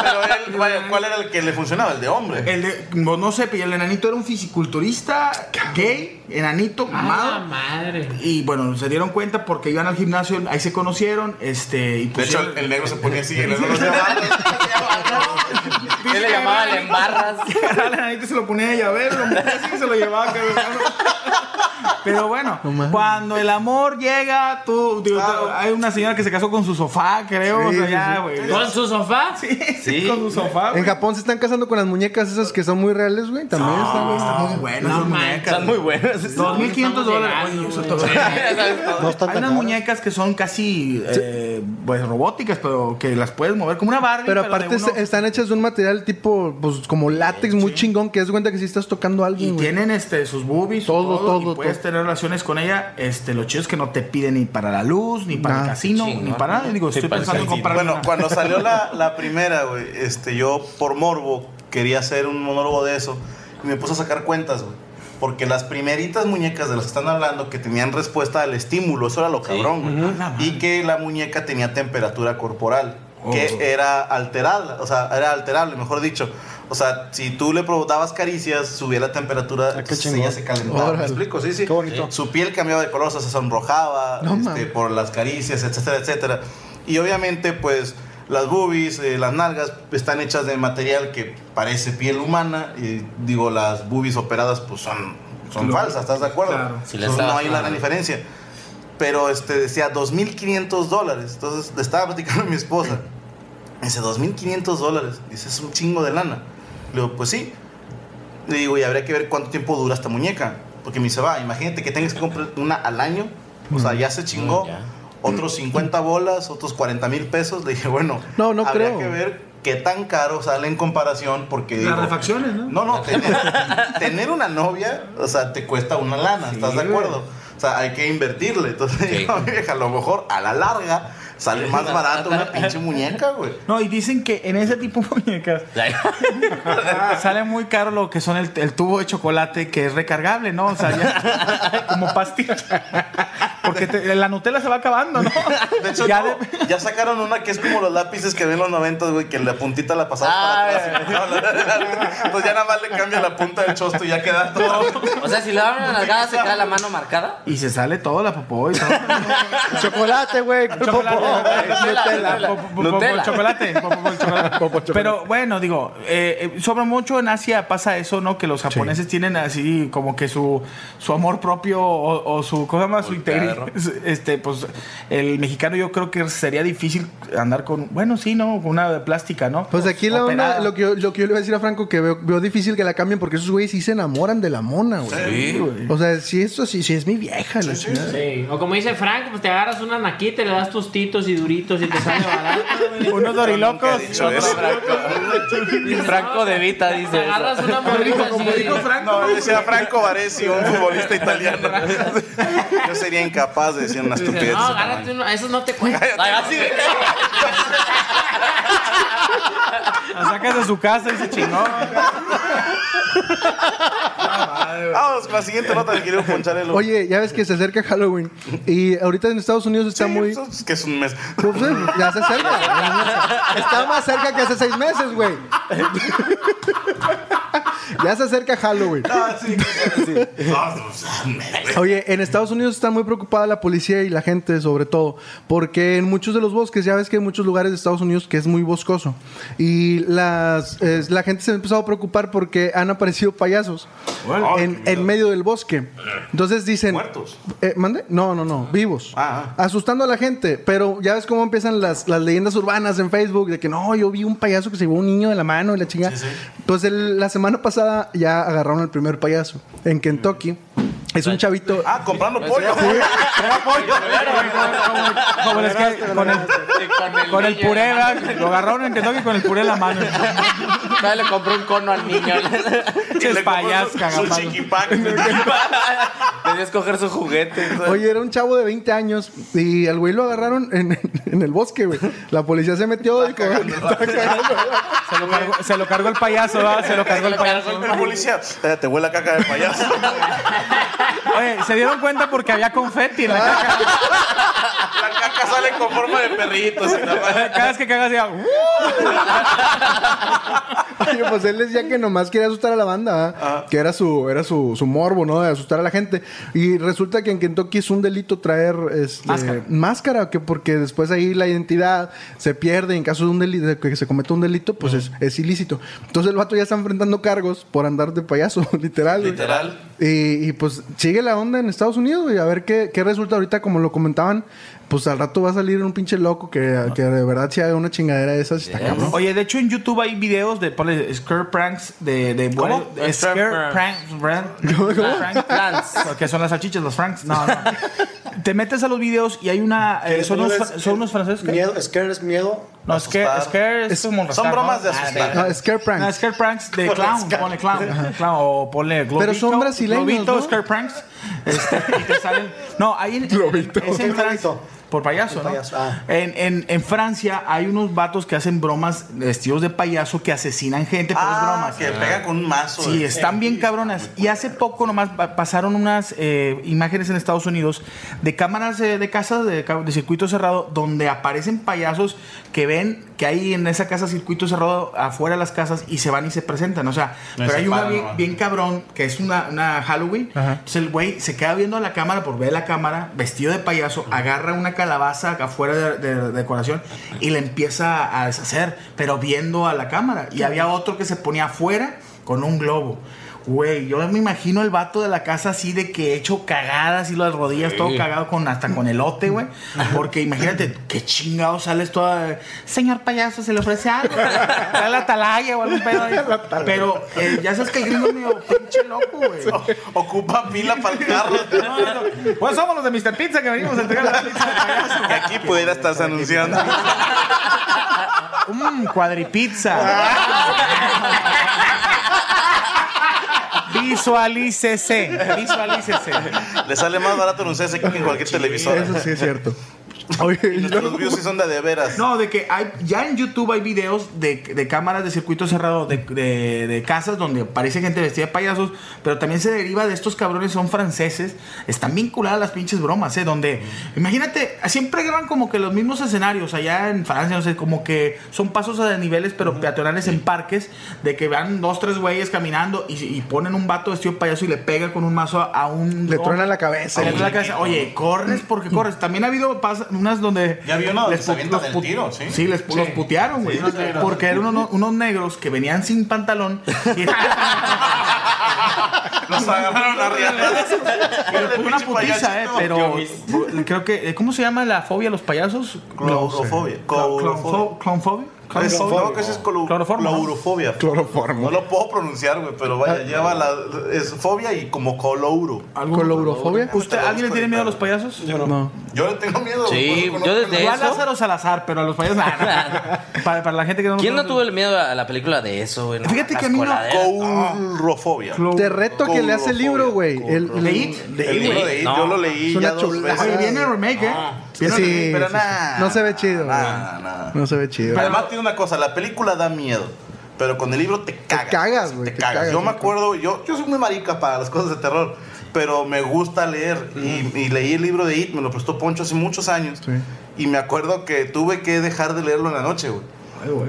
Pero él, vaya, ¿cuál era el que le funcionaba? El de hombre. El de, no, no sé, pero el enanito era un fisiculturista gay, enanito, ¡A la mamado. madre! Y bueno, se dieron cuenta porque iban al gimnasio, ahí se conocieron, este, y De hecho, pusieron- el, el negro se ponía así, el negro no se llamaba. Él le llamaba Lembarras. al [laughs] enanito se lo ponía de llavero, lo así y se lo llevaba. cabrón. Pero bueno, cuando el amor llega, tú, digo, Claro. hay una señora que se casó con su sofá, creo, Sí, o sea, sí, ya, sí. güey. ¿Con su sofá? Sí, Sí. [laughs] con su sofá. En güey. Japón se están casando con las muñecas esas que son muy reales, güey. También están, Están muy buenas No muñecas. Están muy buenas. 2.500 Estamos dólares. güey. [laughs] No están Hay unas muñecas que son casi eh, pues robóticas, pero que las puedes mover como una Barbie. Pero aparte uno- están hechas de un material tipo, pues como látex muy chingón, que es cuenta que si estás tocando a y alguien, güey. tienen este sus boobies, Todo, todo, todo, y puedes todo. tener relaciones con ella. Este, lo chido es que no te piden ni para la luz, ni para el casino, ni para nada. Digo, Sí, estoy para el pensando en comprar Bueno, una. cuando salió la, [laughs] la primera, güey, este, yo por morbo quería hacer un monólogo de eso y me puse a sacar cuentas, güey. Porque las primeritas muñecas de las que están hablando que tenían respuesta al estímulo, eso era lo cabrón, güey. Y que la muñeca tenía temperatura corporal, Oh. que era alterada, o sea, era alterable, mejor dicho. O sea, si tú le dabas caricias, subía la temperatura, Ah, entonces ella se calentaba. ¿Me explico? Sí, sí. Qué bonito. Su piel cambiaba de color, o sea, se sonrojaba No este, por las caricias, etcétera, etcétera. Y obviamente, pues, las boobies, eh, las nalgas, están hechas de material que parece piel humana. Y digo, las boobies operadas, pues, son, son Lo- falsas, ¿estás de acuerdo? claro. Si Entonces, no hay una gran diferencia. Pero este, decía 2.500 dólares. Entonces, le estaba platicando a mi esposa. Dice, 2.500 dólares. Dice, es un chingo de lana. Le digo, pues sí. Le digo, y habría que ver cuánto tiempo dura esta muñeca. Porque me dice, va, imagínate que tengas que comprar una al año. O sea, ya se chingó. Mm, ya. Otros 50 bolas, otros 40 mil pesos. Le dije, bueno, No, no habría creo. que ver qué tan caro sale en comparación. Porque. Las digo, refacciones, ¿no? No, no, tener, tener una novia, o sea, te cuesta una lana, ¿estás de acuerdo? O sea, hay que invertirle. Entonces, Sí. [laughs] vieja, a lo mejor a la larga sale más barato una pinche muñeca, güey. No, y dicen que en ese tipo de muñecas [laughs] [laughs] sale muy caro lo que son el, el tubo de chocolate que es recargable, ¿no? O sea, ya como pastilla. Porque te- la Nutella se va acabando, ¿no? [laughs] De hecho, ya no, de- ya sacaron una que es como los lápices que ven en los 90, güey, que la puntita la pasabas Ah, para atrás. Entonces ya nada más le cambia la punta del chosto y ya queda todo. O sea, si le dan una nalgada, se queda la mano marcada. Y se sale todo, la popó y todo. [laughs] Chocolate, güey. Chocolate, Nutella, chocolate. Pero bueno, digo, eh, eh, sobre mucho en Asia pasa eso, ¿no? Que los japoneses tienen así como que su, su amor propio o, o su, ¿cómo se llama? Su Su integridad. Perro. [laughs] Este, pues el mexicano yo creo que sería difícil andar con, bueno, sí, ¿no? Con una de plástica, ¿no? Pues aquí la onda, operada. lo que, yo, lo que yo le voy a decir a Franco, que veo, veo difícil que la cambien porque esos güeyes sí se enamoran de la mona, güey. Sí. O sea, si esto sí, si es mi vieja, la chingada. Sí. O como dice Frank, pues te agarras una naquita y le das tostitos y duritos y te sale barato. güey. [laughs] Unos dorilocos. Eso. Franco de Vita dice Te agarras una morrita Como dijo Franco. No, decía Franco Varesi, un futbolista italiano. [laughs] Yo sería incapaz de decir una estupidez. No, agárrate uno. Esos no te cuentan. Ay, así de- La sacas de su casa y se chingó. Vamos con la siguiente nota que quiero poncharle el Oye, ya ves que se acerca Halloween y ahorita en Estados Unidos está muy... Es que es un mes. Pues, eh, ya se acerca. Está más cerca que hace seis meses, güey. Ya se acerca Halloween. Ah, sí, sí. Ah. Oye, en Estados Unidos está muy preocupada la policía y la gente, sobre todo, porque en muchos de los bosques, ya ves que hay muchos lugares de Estados Unidos que es muy boscoso, y las, eh, la gente se ha empezado a preocupar porque han aparecido payasos en, en medio del bosque. Entonces dicen... Muertos. Eh, ¿Mande? No, no, no, vivos. Ah, Asustando a la gente, pero ya ves cómo empiezan las, las leyendas urbanas en Facebook de que no, yo vi un payaso que se llevó un niño de la mano y la chingada. Pues el- la semana pasada ya agarraron al primer payaso en Kentucky. Es un chavito. Ah, comprando pollo. Como les que- con el, con el puré, ¿verdad? lo agarraron en Kentucky con el puré en la mano. Le compró un cono al niño. [laughs] Y Ches le payas, compró su- chiquipac. [laughs] Tenía escoger su juguete. Oye, era un chavo de 20 años y al güey lo agarraron en, en el bosque, güey. La policía se metió y. Se lo cargó, se lo cargó el payaso, ¿verdad? Se lo cargó el payaso. El policía, te huele a caca de payaso. [laughs] Oye, se dieron cuenta porque había confeti en la caca. La caca sale con forma de perrito. Cada vez que cagas, ya. "Uh". Oye, pues él decía que nomás quería asustar a la banda, ¿verdad? que era su era su, su morbo, ¿no? De asustar a la gente. Y resulta que en Kentucky es un delito traer este, Máscara. máscara, que porque después ahí la identidad se pierde en caso de un delito, de que se cometa un delito, pues es, es ilícito. Entonces el vato ya está enfrentando cargos por andar de payaso, [laughs] literal. Literal. Y, y, pues sigue la onda en Estados Unidos y a ver qué, qué resulta ahorita, como lo comentaban. Pues al rato va a salir un pinche loco que, que de verdad si haga una chingadera de esas. Está cabrón. Oye, de hecho en YouTube hay videos de ponle, scare pranks de, de ¿Cómo? de Scare pranks, pranks, que son las salchichas, los franks. No, no. [laughs] Te metes a los videos y hay una eh, son, unos, son unos franceses que Miedo, scare es miedo. No scare, Asustar. scare es, Es- como Son rascar, bromas ¿no? de Ah, asustar. No, scare pranks. No, scare pranks de clown, ponle clown, o ponle globito. Pero son brasileños, Globito, ¿no? scare pranks. Este, y te salen. No, ahí en, Globito. es en ¿Qué Francia. Por payaso, ¿no? payaso, ah. En, en, en Francia hay unos vatos que hacen bromas vestidos de payaso que asesinan gente por Ah, bromas. que pega con un mazo. Sí, de- están bien cabronas. Y hace poco nomás pa- pasaron unas eh, imágenes en Estados Unidos de cámaras de, de casas de, ca- de circuito cerrado donde aparecen payasos que ven que hay en esa casa circuito cerrado afuera de las casas y se van y se presentan. O sea, pero se hay una bien, bien cabrón que es una, una Halloween. Entonces el güey se queda viendo a la cámara por ver la cámara, vestido de payaso, agarra una calabaza afuera de, de- de decoración y le empieza a deshacer, pero viendo a la cámara. Y había otro que se ponía afuera con un globo. Güey, yo me imagino el vato de la casa así de que hecho cagadas y las rodillas todo cagado con hasta con elote, güey. Porque imagínate qué chingado sales toda. Señor payaso, se le ofrece algo. Trae la atalaya o algún pedo ahí. [laughs] Pero eh, ya sabes que el gringo es medio pinche loco, güey. [laughs] Ocupa pila para el carro. [laughs] Pues somos los de Mr. Pizza que venimos a entregar la pizza de payaso. Y aquí pudiera estarse anunciando. Mmm, cuadripizza. Visualícese. Visualícese. Le sale más barato anunciarse aquí que en cualquier televisor. Eso sí es cierto. [laughs] Oye, y Nuestros views sí son de de veras. No, de que hay, ya en YouTube hay videos de, de cámaras de circuito cerrado de, de- de casas donde aparece gente vestida de payasos, pero también se deriva de estos cabrones, son franceses, están vinculadas las pinches bromas, ¿eh? Donde, imagínate, siempre graban como que los mismos escenarios allá en Francia, no sé, como que son pasos a niveles, pero peatonales en parques, de que van dos, tres güeyes caminando y, y ponen un vato vestido de payaso y le pega con un mazo a, a un... Le truena la cabeza. Le truena la cabeza. Oye, corres porque corres. También ha habido pas- unas donde. Ya vi uno donde les avientan los del tiro, sí. les pu- los putearon, güey. porque eran unos, unos negros que venían sin pantalón. y- [laughs] Los agarraron arriba. Pero fue una putiza, eh, pero creo que, eh, ¿cómo se llama la fobia a los payasos? Clorofobia. Clonfo- ¿Clonfobia? No, que ese es colo- Cloroformo, ¿no? clorofobia. No lo puedo pronunciar, güey, pero vaya, lleva la. Es fobia y como colouro. ¿Colourofobia? ¿Usted, ¿Alguien le tiene miedo a los payasos? Yo no. No. Yo le tengo miedo. Sí, eso yo desde Yo a eso. Lázaro Salazar, pero a los payasos. nah, nah. [laughs] para, para la gente que no ¿Quién no tuvo el miedo a la película de eso, güey? Fíjate que a mí no- Te reto que leas el libro, güey. El, el- ¿De It? El libro de It, No. yo lo leí ya dos veces. Viene el remake, ¿eh? Viene el Sí, remake. pero nada. No se ve chido, güey. Nada, nada. No se ve chido. Además tiene una cosa, la película da miedo. Pero con el libro te cagas. cagas, güey, Te te cagas. cagas, yo me acuerdo, yo, yo soy muy marica para las cosas de terror. Pero me gusta leer. Y, y leí el libro de It, me lo prestó Poncho hace muchos años. Sí. Y me acuerdo que tuve que dejar de leerlo en la noche, güey.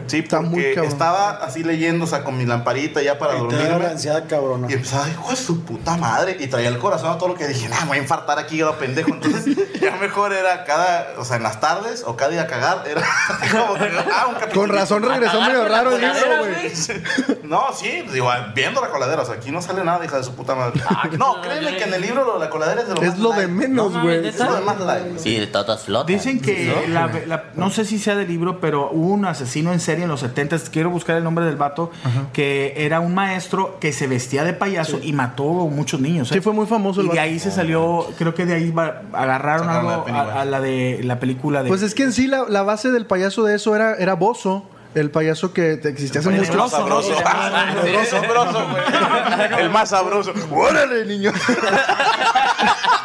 Sí, Está muy porque cabrón. estaba así leyendo, o sea, con mi lamparita ya para Y te da dormirme. la ansiedad cabrona. Y empezaba, hijo de su puta madre. Y traía el corazón a todo lo que dije, nah, voy a infartar aquí, yo pendejo. Entonces, [laughs] ya mejor era cada, o sea, en las tardes o cada día a cagar. Era [laughs] como que, ah, un capítulo. Con razón regresó medio raro el libro, güey. [laughs] No, sí, digo, viendo la coladera, o sea, aquí no sale nada, hija de su puta madre. no, créeme que en el libro lo- la coladera es de lo Es más lo de menos, No, güey. Es lo de más light. Sí, de todas flotas. Dicen que, ¿No? la, la- no sé si sea del libro, pero hubo un asesino en serie en los 70 quiero buscar el nombre del vato, que era un maestro que se vestía de payaso y mató muchos niños. ¿eh? Sí, fue muy famoso el Y de vato. ahí se salió, creo que de ahí agarraron Sacaron algo a, a la de la película de... Pues es que en sí la, la base del payaso de eso era, era Bozo. El payaso que te- existía hace mucho. Sabroso. Sabroso, sabroso, güey. El más sabroso. ¡Órale, niño! [laughs]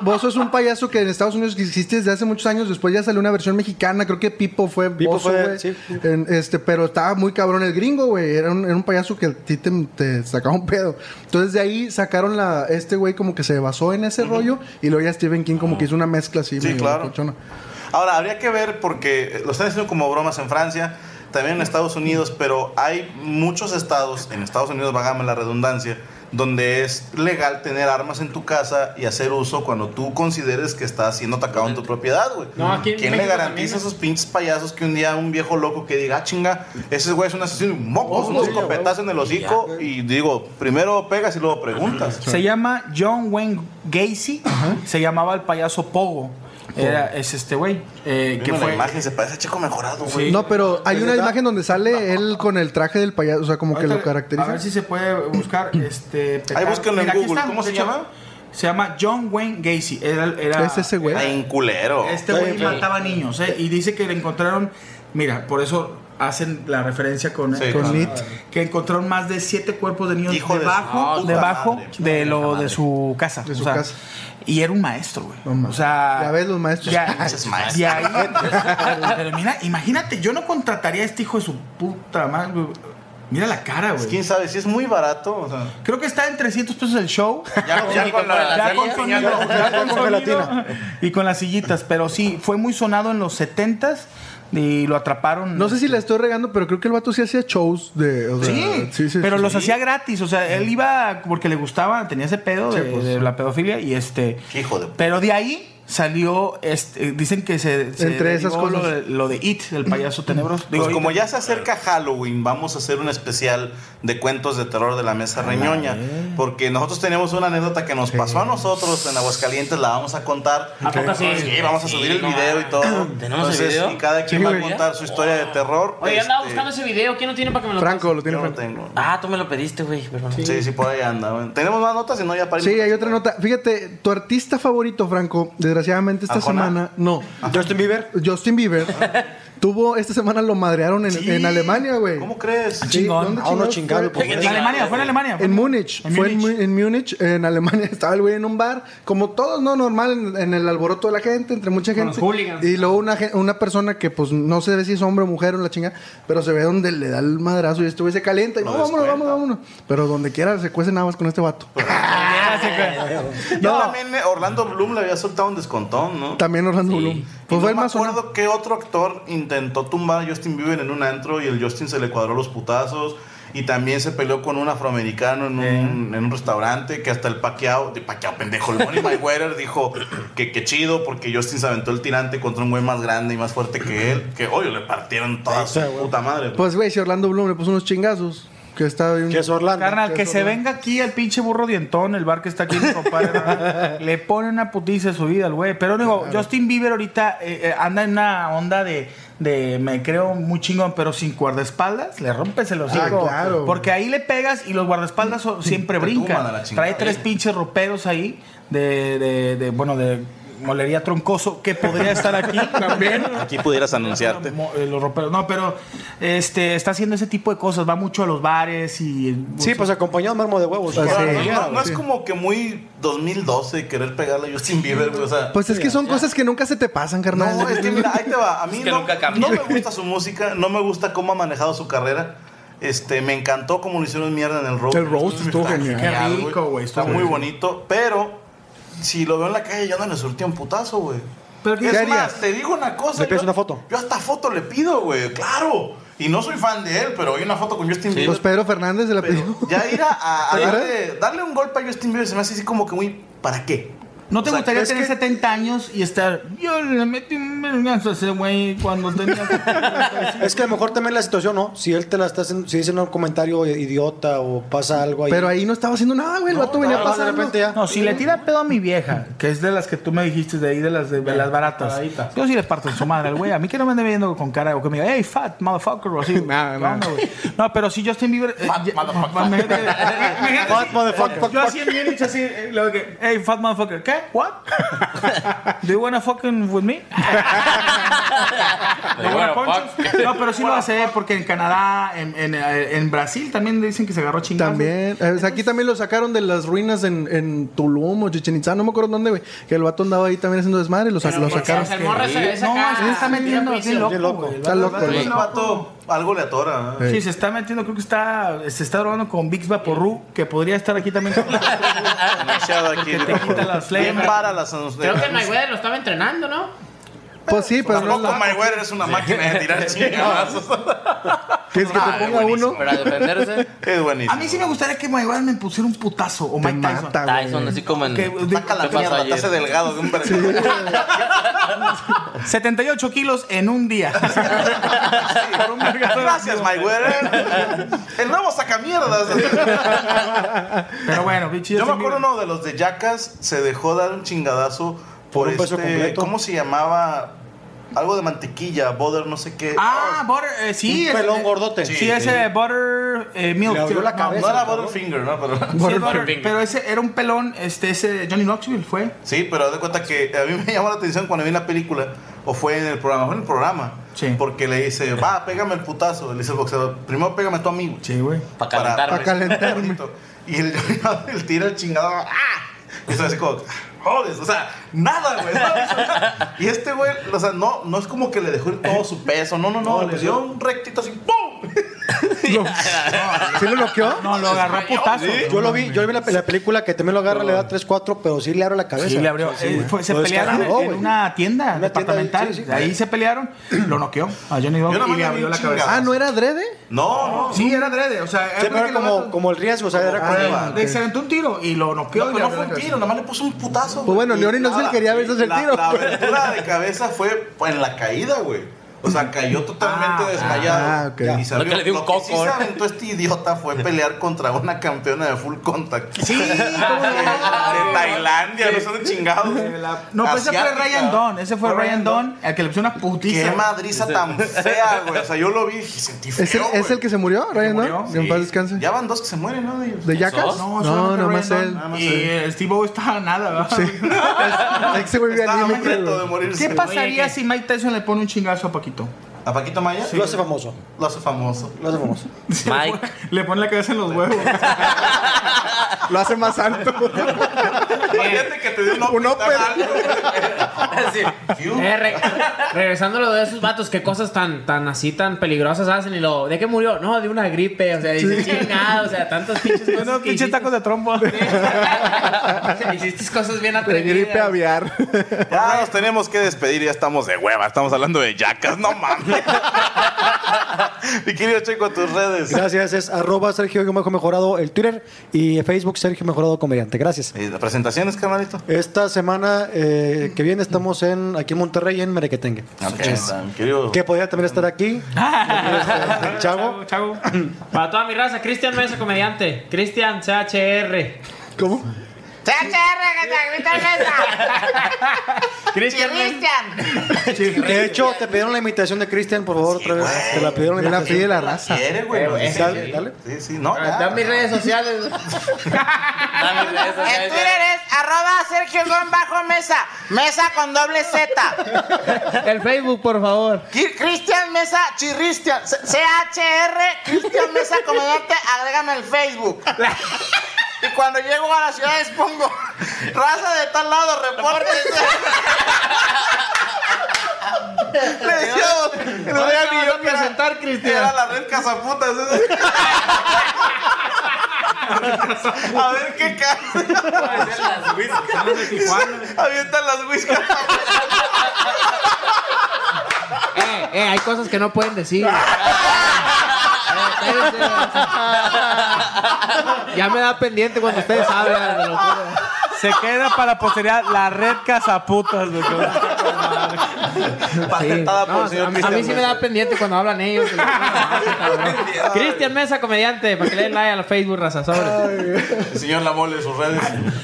Bozo es un payaso que en Estados Unidos existe desde hace muchos años. Después ya salió una versión mexicana. Creo que Pipo fue Pipo Bozo, fue, sí. En- este, pero estaba muy cabrón el gringo, güey. Era un, era un payaso que a ti te, te sacaba un pedo. Entonces de ahí sacaron la... Este güey como que se basó en ese rollo. Y luego ya Stephen King como que hizo una mezcla así. Sí, claro. locochona. Ahora, habría que ver porque lo están haciendo como bromas en Francia, también en Estados Unidos, pero hay muchos estados, en Estados Unidos, vágame la redundancia, donde es legal tener armas en tu casa y hacer uso cuando tú consideres que estás siendo atacado en tu propiedad, güey. No, aquí en ¿Quién le garantiza también, a esos pinches payasos que un día un viejo loco que diga, ah, chinga, ese güey es un asesino, mocos, unos escopetazos en el hocico, y digo, primero pegas y luego preguntas. Se llama John Wayne Gacy. Se llamaba el payaso Pogo. Era, es este güey. eh, que la imagen se parece a Chico mejorado, güey. No, pero hay ¿De una imagen donde sale él con el traje del payaso. O sea, como que lo caracteriza. A ver si se puede buscar. Este, petar- búsquenlo en Google. está, ¿Cómo se llama? Se llama John Wayne Gacy. Era, era- Es ese güey. En culero. Este güey sí. mataba niños, ¿eh? Y dice que le encontraron. Mira, por eso hacen la referencia con, Sí, Con claro. It. que encontraron más de siete cuerpos de niños Hijo de su debajo, debajo madre. de lo de su casa. De o su sea, casa. Y era un maestro, güey. No o sea, Ya ves los maestros. ya- [laughs] es maestro. y ahí- [laughs] pero mira, imagínate, yo no contrataría a este hijo de su puta madre. güey. Mira la cara, güey. ¿Quién sabe? Si es muy barato. O sea, Creo que está en 300 pesos el show. ya, ya [laughs] con la, Ya ya con sonido, ya con sonido y con las sillitas, pero sí, fue muy sonado en los 70s y lo atraparon. No sé si la estoy regando, pero creo que el vato sí hacía shows de. o sea, Sí, pero sí. los hacía gratis, o sea, él iba porque le gustaba, tenía ese pedo de, pues, de la pedofilia y este, Hijo de... pero de ahí salió, este, dicen que se, se Entre esas cosas. Lo de, lo de It, el payaso tenebroso. Pues Digo, como It- ya se acerca Halloween, vamos a hacer un especial de cuentos de terror de la mesa reñoña. Porque nosotros tenemos una anécdota que nos pasó a nosotros en Aguascalientes, la vamos a contar. ¿A poco sí? Sí, vamos a subir el no video y todo. [clears throat] ¿Tenemos el Entonces, video? Y cada quien Sí, va a contar su historia de terror. Oye, andaba Este, buscando ese video. ¿Quién no tiene para que me lo Franco lo Yo tiene no Franco. tengo. Ah, tú me lo pediste, güey. Sí, sí, por ahí anda. Tenemos más notas y no ya para Sí, hay otra nota. Fíjate, tu artista favorito, Franco, desgraciadamente esta semana. No. Justin Bieber. Justin Bieber. [laughs] tuvo, esta semana lo madrearon en, Sí. en Alemania, güey. ¿Cómo crees? Sí, Chingón. ¿dónde Ah, uno chingado, fue? pues. En Alemania, fue en Alemania. En Múnich, En fue en, Múnich. En Múnich, en Alemania. [laughs] Estaba el güey en un bar, como todos, ¿no? Normal, en, en el alboroto de la gente, entre mucha Con gente. los hooligans. Y luego una, una persona que, pues, no se ve si es hombre o mujer o la chinga, pero se ve donde le da el madrazo y este güey se calienta y no, vámonos, vámonos, vámonos. Pero donde quiera se cuecen nada más con este vato. [laughs] Yo No. también, eh, Orlando Bloom le había soltado un descontón, ¿no? También Orlando Sí. Bloom. Y Pues no fue el me acuerdo qué otro actor intentó tumbar a Justin Bieber en un antro y el Justin se le cuadró los putazos. Y también se peleó con un afroamericano en un, en un restaurante que hasta el Pacquiao, de Pacquiao pendejo, el Money [laughs] Mayweather dijo que, que chido porque Justin se aventó el tirante contra un güey más grande y más fuerte que él. Que, oye, le partieron toda su puta madre. Pues, güey, si Orlando Bloom le puso unos chingazos. Que está bien. Que es Orlando. Carnal, que se Orlando. venga aquí el pinche burro dientón, el bar que está aquí, mi compadre. [laughs] le pone una putiza de su vida al güey. Pero digo, Justin Bieber ahorita eh, eh, anda en una onda de, de, me creo muy chingón, pero sin guardaespaldas, le rompes el hocico. Ah, claro. Porque ahí le pegas y los guardaespaldas siempre brincan. Trae tres pinches roperos ahí de, de, de, bueno, de molería troncoso que podría estar aquí [laughs] también. Aquí pudieras anunciarte. Eh, Los roperos. No, pero este está haciendo ese tipo de cosas. Va mucho a los bares y. Sí, pues acompañado de mermo de huevos. Pues, sí. No, no es güey. como que muy 2012 querer pegarle a Justin Bieber, güey, o sea. Pues es que son cosas que nunca se te pasan, carnal. No, es que mira, ahí te va. A mí Es que no, nunca cambia. no me gusta su música, no me gusta cómo ha manejado su carrera. Este, me encantó cómo lo hicieron mierda en el roast. El roast estuvo genial. Qué rico, güey, Está muy bonito, pero si lo veo en la calle yo no le surtí un putazo, güey. Pero ¿qué es más, te digo una cosa. ¿Le pides yo- una foto? Yo hasta foto le pido, güey, claro. Y no soy fan de él, pero hay una foto con Justin Bieber. Pues Pedro Fernández se la pidió. ya ir a, darle, darle un golpe a Justin Bieber se me hace así como que muy. ¿Para qué? ¿No te O sea, gustaría tener que- 70 años y estar. Yo le metí un vergazo a ese güey cuando tenía. [laughs] Es que a lo mejor también la situación, ¿no? Si él te la está haciendo, si dice un comentario idiota o pasa algo ahí. Pero ahí no estaba haciendo nada, güey. El vato venía Ah, de repente ya. No, si le tira pedo a mi vieja, que es de las que tú me dijiste de ahí, de las de, de las baratas. Yo sí le parto en su madre al güey. A mí que no me ande viendo con cara o que me diga, hey, fat motherfucker, o así. Nada, ¿Qué nada. onda, güey? No, pero si Justin Bieber. eh, imagínate- imagínate Fat [laughs] motherfucker. Yo así en bien dicho así, eh, luego que, hey, fat motherfucker, ¿qué? ¿What? [laughs] Do you wanna fucking with me? [laughs] ¿No, bueno, Poncho? fuck. No, pero sí lo hace porque en Canadá, en, en, eh, en Brasil también dicen que se agarró chingada. También. Eh, aquí también lo sacaron de las ruinas en, en Tulum o Chichen Itza, no me acuerdo dónde, güey. Que el vato andaba ahí también haciendo desmadre y lo, lo sacaron. El morro se No, se está metiendo bien loco, bien. Está loco, Bien. El vato algo le atora. ¿eh? Sí, se está metiendo, creo que está, se está drogando con Vicks Vaporru, que podría estar aquí también. con- [laughs] Demasiado aquí. Que te quita las Bien flemas. para las Creo que el Mayweather lo estaba entrenando, ¿no? Pues sí, pero no Tampoco la- Mayweather es una máquina de tirar [laughs] chingadazos. que es que te Ah, ponga buenísimo, uno. Para defenderse. [laughs] Es buenísimo. A mí sí me gustaría que Mayweather me pusiera un putazo o Mike Tyson. Tyson, así como en. Que- Saca la delgado de un verga. 78 kilos en un día. [laughs] Gracias, Mayweather. El nuevo sacamierdas. Pero bueno. Yo me acuerdo uno de los de Jackass se dejó dar un chingadazo por, Por un peso este, completo. ¿cómo se llamaba? Algo de mantequilla, butter, no sé qué. Ah, butter, eh, sí. Un ese- pelón gordote. Sí, Sí, ese butter eh, milk. Le abrió la no, cabeza. no era cabrón. Butterfinger, ¿no? Pero, Sí, butter, pero ese era un pelón, este, ese Johnny Knoxville fue. sí, pero haz de cuenta que a mí [laughs] me llamó la atención cuando vi la película, o fue en el programa, fue en el programa, Sí. porque le dice, va, [laughs] pégame el putazo. Le dice el boxeador, primero pégame a mí, güey. Sí, güey. Para Para- calentarme. para calentarme. [laughs] Y el, el tira el chingado. ¡Ah! Y estoy así como, jodes, o sea, nada, güey. ¿sabes? Y este güey, o sea, no, no es como que le dejó ir todo su peso, no, no, no, No, le pues dio un rectito así, ¡pum! [laughs] ¿Sí lo bloqueó? No, lo agarró a putazo. Yo lo vi, yo vi la, la película que también lo agarra, le da 3, 4, pero sí le abre la cabeza. Sí, le abrió. Sí, Eh, fue- se Lo pelearon en güey. una tienda Una tienda departamental. ahí, sí, sí. Ahí se pelearon, lo noqueó a Johnny Yo y le le abrió vi la cabeza. Ah, ¿no era adrede? No, no. Sí, era adrede. O sea, Sí, era pero era que como, lo- como el riesgo, o sea, era como... Le se aventó un tiro y lo noqueó. No, y pero no fue un cabeza. tiro, nomás le puso un putazo. Pues bueno, Y- Leoni Knoxville la- quería verse el la- tiro. La abertura de cabeza fue en la caída, güey. O sea, cayó totalmente Ah, desmayado. ah, ok. Y salió. Lo que le dio un Lo que coco, sí se aventó este idiota fue pelear contra una campeona de full contact. Sí, [laughs] no. de Tailandia, no sé de chingados. No, pues ese fue. Ryan Don. Ese fue Fue Ryan Don, el que le puso una Qué putiza. madriza tan fea, güey. O sea, yo lo vi y sentí feo. ¿Es el, ¿Es el que se murió, Ryan, murió, no? Que en paz descanse. Ya van dos que se mueren, ¿no? De ellos. ¿De Yacas? ¿Dos? No, solamente nomás Ryan él. Don. Y el Steve O estaba nada, ¿verdad? Sí. [laughs] Ese güey lento de morirse. ¿Qué pasaría si Mike Tyson le pone un chingazo a Paquito? ¿A Paquito Maya? Lo hace famoso, Lo hace famoso. lo hace famoso. [laughs] Mike. Le pone la cabeza en los huevos. [laughs] Lo hace más alto. [laughs] Fíjate que te dio un Un. Sí. Eh, re- regresando a lo de esos vatos, qué cosas tan, tan así, tan peligrosas hacen. Y lo, ¿de qué murió? No, de una gripe. O sea, dice, chingada, o sea, tantas pinches cosas. Unos que pinches hiciste. tacos de trompo. Hiciste cosas bien De atrevidas. gripe aviar. Ya nos tenemos que despedir, ya estamos de hueva, estamos hablando de yacas, no mames. Mi querido Checo, tus redes. Gracias, es arroba Sergio Mejorado el Twitter y Facebook Sergio Mejorado Comediante. Gracias. ¿Y las presentaciones, carnalito? Esta semana eh, que viene estamos en aquí en Monterrey en Merequetengue. Ok, está, mi querido. Que podría también estar aquí. [laughs] Este, Chavo. Chavo. Para toda mi raza, Cristian Mesa, comediante. Cristian CHR. ¿Cómo? Cristian Mesa. De hecho, te pidieron la imitación de Cristian, por favor, otra vez. Te la pidieron la imitación. pide la raza. ¿Quiere, güey? Dale, dale. Sí, sí, no. Da ya. mis redes sociales. Da mis redes En sociales. Twitter es arroba Sergio Gon bajo mesa. Mesa con doble Z. El Facebook, por favor. Cristian Mesa Chirristian. CHR Cristian Mesa Comediante. Agrégame el Facebook. [laughs] Y cuando llego a las ciudades pongo raza de tal lado, reporte. Le decíamos, que no veía ni yo que era- presentar, Cristian. Era la red Cazaputas. A ver qué cae. Avientan las whiskas. Eh, eh, hay cosas que no pueden decir. [laughs] Ya me da pendiente cuando ustedes hablan. Se queda para la posteridad la red cazaputas. güey. [laughs] Patentada por No, el señor a, mí- a Cristian mí sí me Mesa. da pendiente cuando hablan ellos. [laughs] Cristian Mesa, comediante, para que le den like a la Facebook, raza. Sobre. El señor La Mole, sus redes.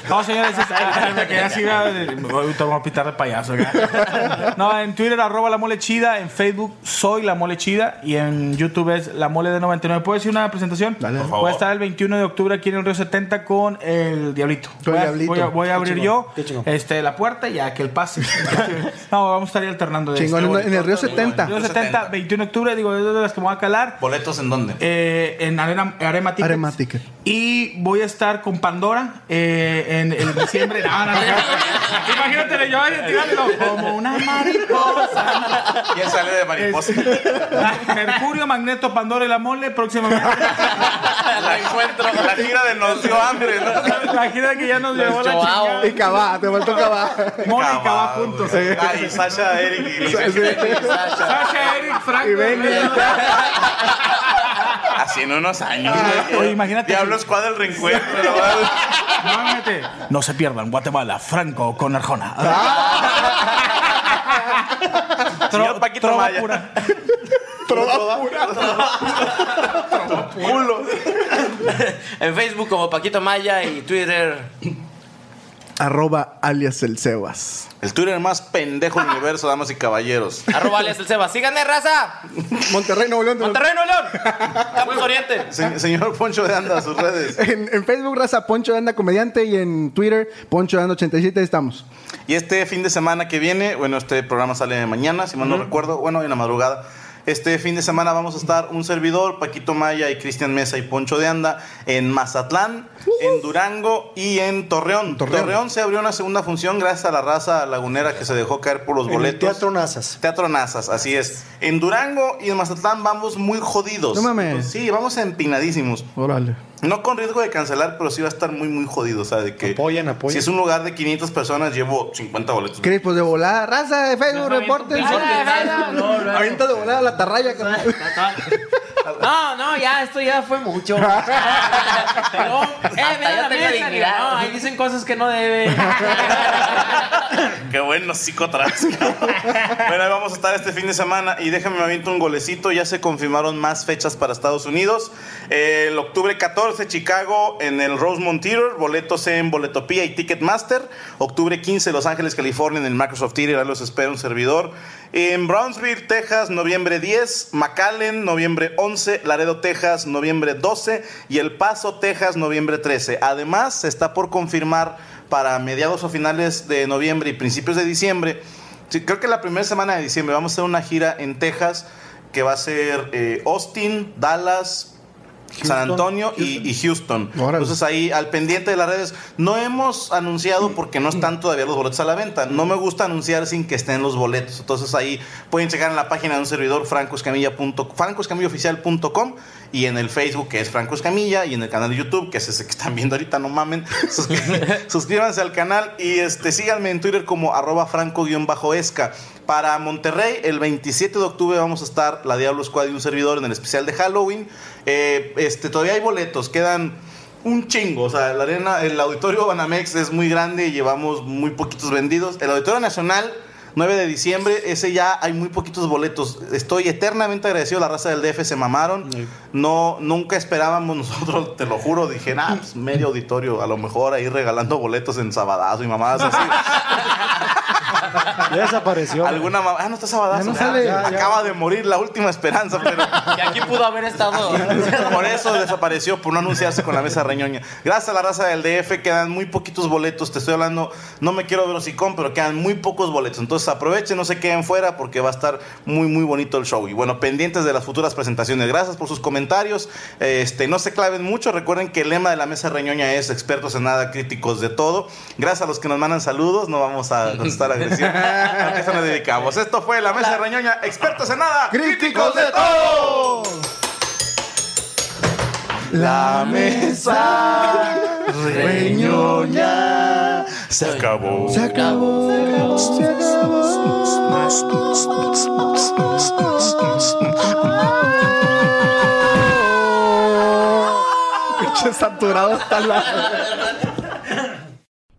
No, señores, es- me quedé así. Ahorita vamos a pitar de payaso. acá. No, en Twitter, arroba la mole chida. En Facebook, soy la mole chida. Y en YouTube es la mole de 99. ¿Puedo decir una presentación? Dale. Por favor. Voy a estar el 21 de octubre aquí en el Río 70 con el Diablito. Con Voy a, Diablito. voy a- voy a abrir chingón, yo este, la puerta y ya que él pase. [laughs] no, vamos a estar ahí alternando de Chingón, este. en, en el Río 70. Río 70, 21 de octubre, digo, es de las que me voy a calar. ¿Boletos en dónde? Eh, en Arena, Arema Tickets. Arema Ticket. Y voy a estar con Pandora eh, en, en diciembre. [laughs] No, no, no. Imagínate, yo tirándolo como una mariposa. [laughs] ¿Quién sale de mariposa? Mercurio, Magneto, Pandora y la mole próximamente. La encuentro. La gira de Nos dio hambre, ¿no? La gira que ya nos llevó la chingada. Y Cabá, te faltó Cabá. Mole y Cabá juntos. Ah, y Sasha, Eric y Sasha, Eric, Franco. Y venga. Así en unos años. güey. Oye, imagínate. Diablo Squad del reencuentro. ¿no? Se pierdan Guatemala, Franco con Arjona. Señor Paquito Trova Maya. pura. Culo. En Facebook como Paquito Maya y Twitter. Arroba alias el Sebas. El Twitter más pendejo del universo, damas y caballeros. [laughs] Arroba alias el Seba. Síganme, raza. Monterrey, Nuevo León. Monterrey, Nuevo León. [laughs] Campos Oriente. Se- señor Poncho de Anda, sus redes. En, en Facebook, raza Poncho de Anda Comediante. Y en Twitter, Poncho de Anda 87. Ahí estamos. Y este fin de semana que viene, bueno, este programa sale mañana, si mal no recuerdo, bueno, en la madrugada. Este fin de semana vamos a estar un servidor, Paquito Maya y Cristian Mesa y Poncho de Anda en Mazatlán, en Durango y en Torreón. Torreón. Torreón. se abrió una segunda función gracias a la raza lagunera que se dejó caer por los En boletos. Teatro Nazas. Teatro Nazas, así es. En Durango y en Mazatlán vamos muy jodidos. No mames. Sí, vamos empinadísimos. Órale. No con riesgo de cancelar, pero sí va a estar muy, muy jodido. O sea, de que. Apoyen, apoyen. Si es un lugar de 500 personas, llevo 50 boletos. Cris, pues de volada. Raza de Facebook, reporte. Avienta de volada la tarraya. No, no, ya, esto ya fue mucho. No, eh, la mesa, no, ahí dicen cosas que no deben. Qué bueno, psicotrás. bueno, ahí vamos a estar este fin de semana y déjame me aviento un golecito. Ya se confirmaron más fechas para Estados Unidos. Eh, el octubre 14, Chicago en el Rosemont Theater. Boletos en Boletopía y Ticketmaster. Octubre 15, Los Ángeles, California en el Microsoft Theater. Ahí los espera un servidor. En Brownsville, Texas, noviembre 10. McAllen, noviembre 11. Laredo, Texas, noviembre 12. Y El Paso, Texas, noviembre 13. Además, se está por confirmar para mediados o finales de noviembre y principios de diciembre. Creo que la primera semana de diciembre vamos a hacer una gira en Texas que va a ser eh, Austin, Dallas, San Antonio y- Y, Houston. Órale. Entonces ahí al pendiente de las redes. No hemos anunciado porque no están todavía los boletos a la venta. No me gusta anunciar sin que estén los boletos. Entonces ahí pueden checar en la página de un servidor francoscamilla.com francoscamillaoficial.com y en el Facebook que es Franco Escamilla y en el canal de YouTube que es ese que están viendo ahorita, no mamen. [laughs] Suscrí- [laughs] Suscríbanse al canal y este síganme en Twitter como arroba franco-esca. Para Monterrey, el 27 de octubre vamos a estar la Diablo Squad y un servidor en el especial de Halloween. Eh, este, todavía hay boletos, quedan un chingo. O sea, la arena, el auditorio Banamex es muy grande y llevamos muy poquitos vendidos. El auditorio nacional, 9 de diciembre, ese ya hay muy poquitos boletos. Estoy eternamente agradecido. La raza del DF se mamaron. No, nunca esperábamos [laughs] nosotros, te lo juro. Dije, ah, pues, medio auditorio, a lo mejor ahí regalando boletos en Sabadazo y mamadas así. [laughs] Ya desapareció. Alguna mamá, ah, no está Sabadazo. Ya no Ya, sale. ya, Acaba de morir la última esperanza, pero. Y aquí pudo haber estado. [laughs] Por eso desapareció, por no anunciarse con la mesa reñoña. Gracias a la raza del DF quedan muy poquitos boletos. Te estoy hablando, no me quiero ver hocicón, pero quedan muy pocos boletos. Entonces aprovechen, no se queden fuera porque va a estar muy, muy bonito el show. Y bueno, pendientes de las futuras presentaciones. Gracias por sus comentarios. Este, no se claven mucho. Recuerden que el lema de la mesa reñoña es expertos en nada, críticos de todo. Gracias a los que nos mandan saludos. No vamos a contestar [laughs] agresivo. A eso nos dedicamos. Esto fue la mesa reñoña, expertos en nada, ¡Críticos de todo! La mesa reñoña se acabó. Se acabó. Se acabó. Pinche saturado está la.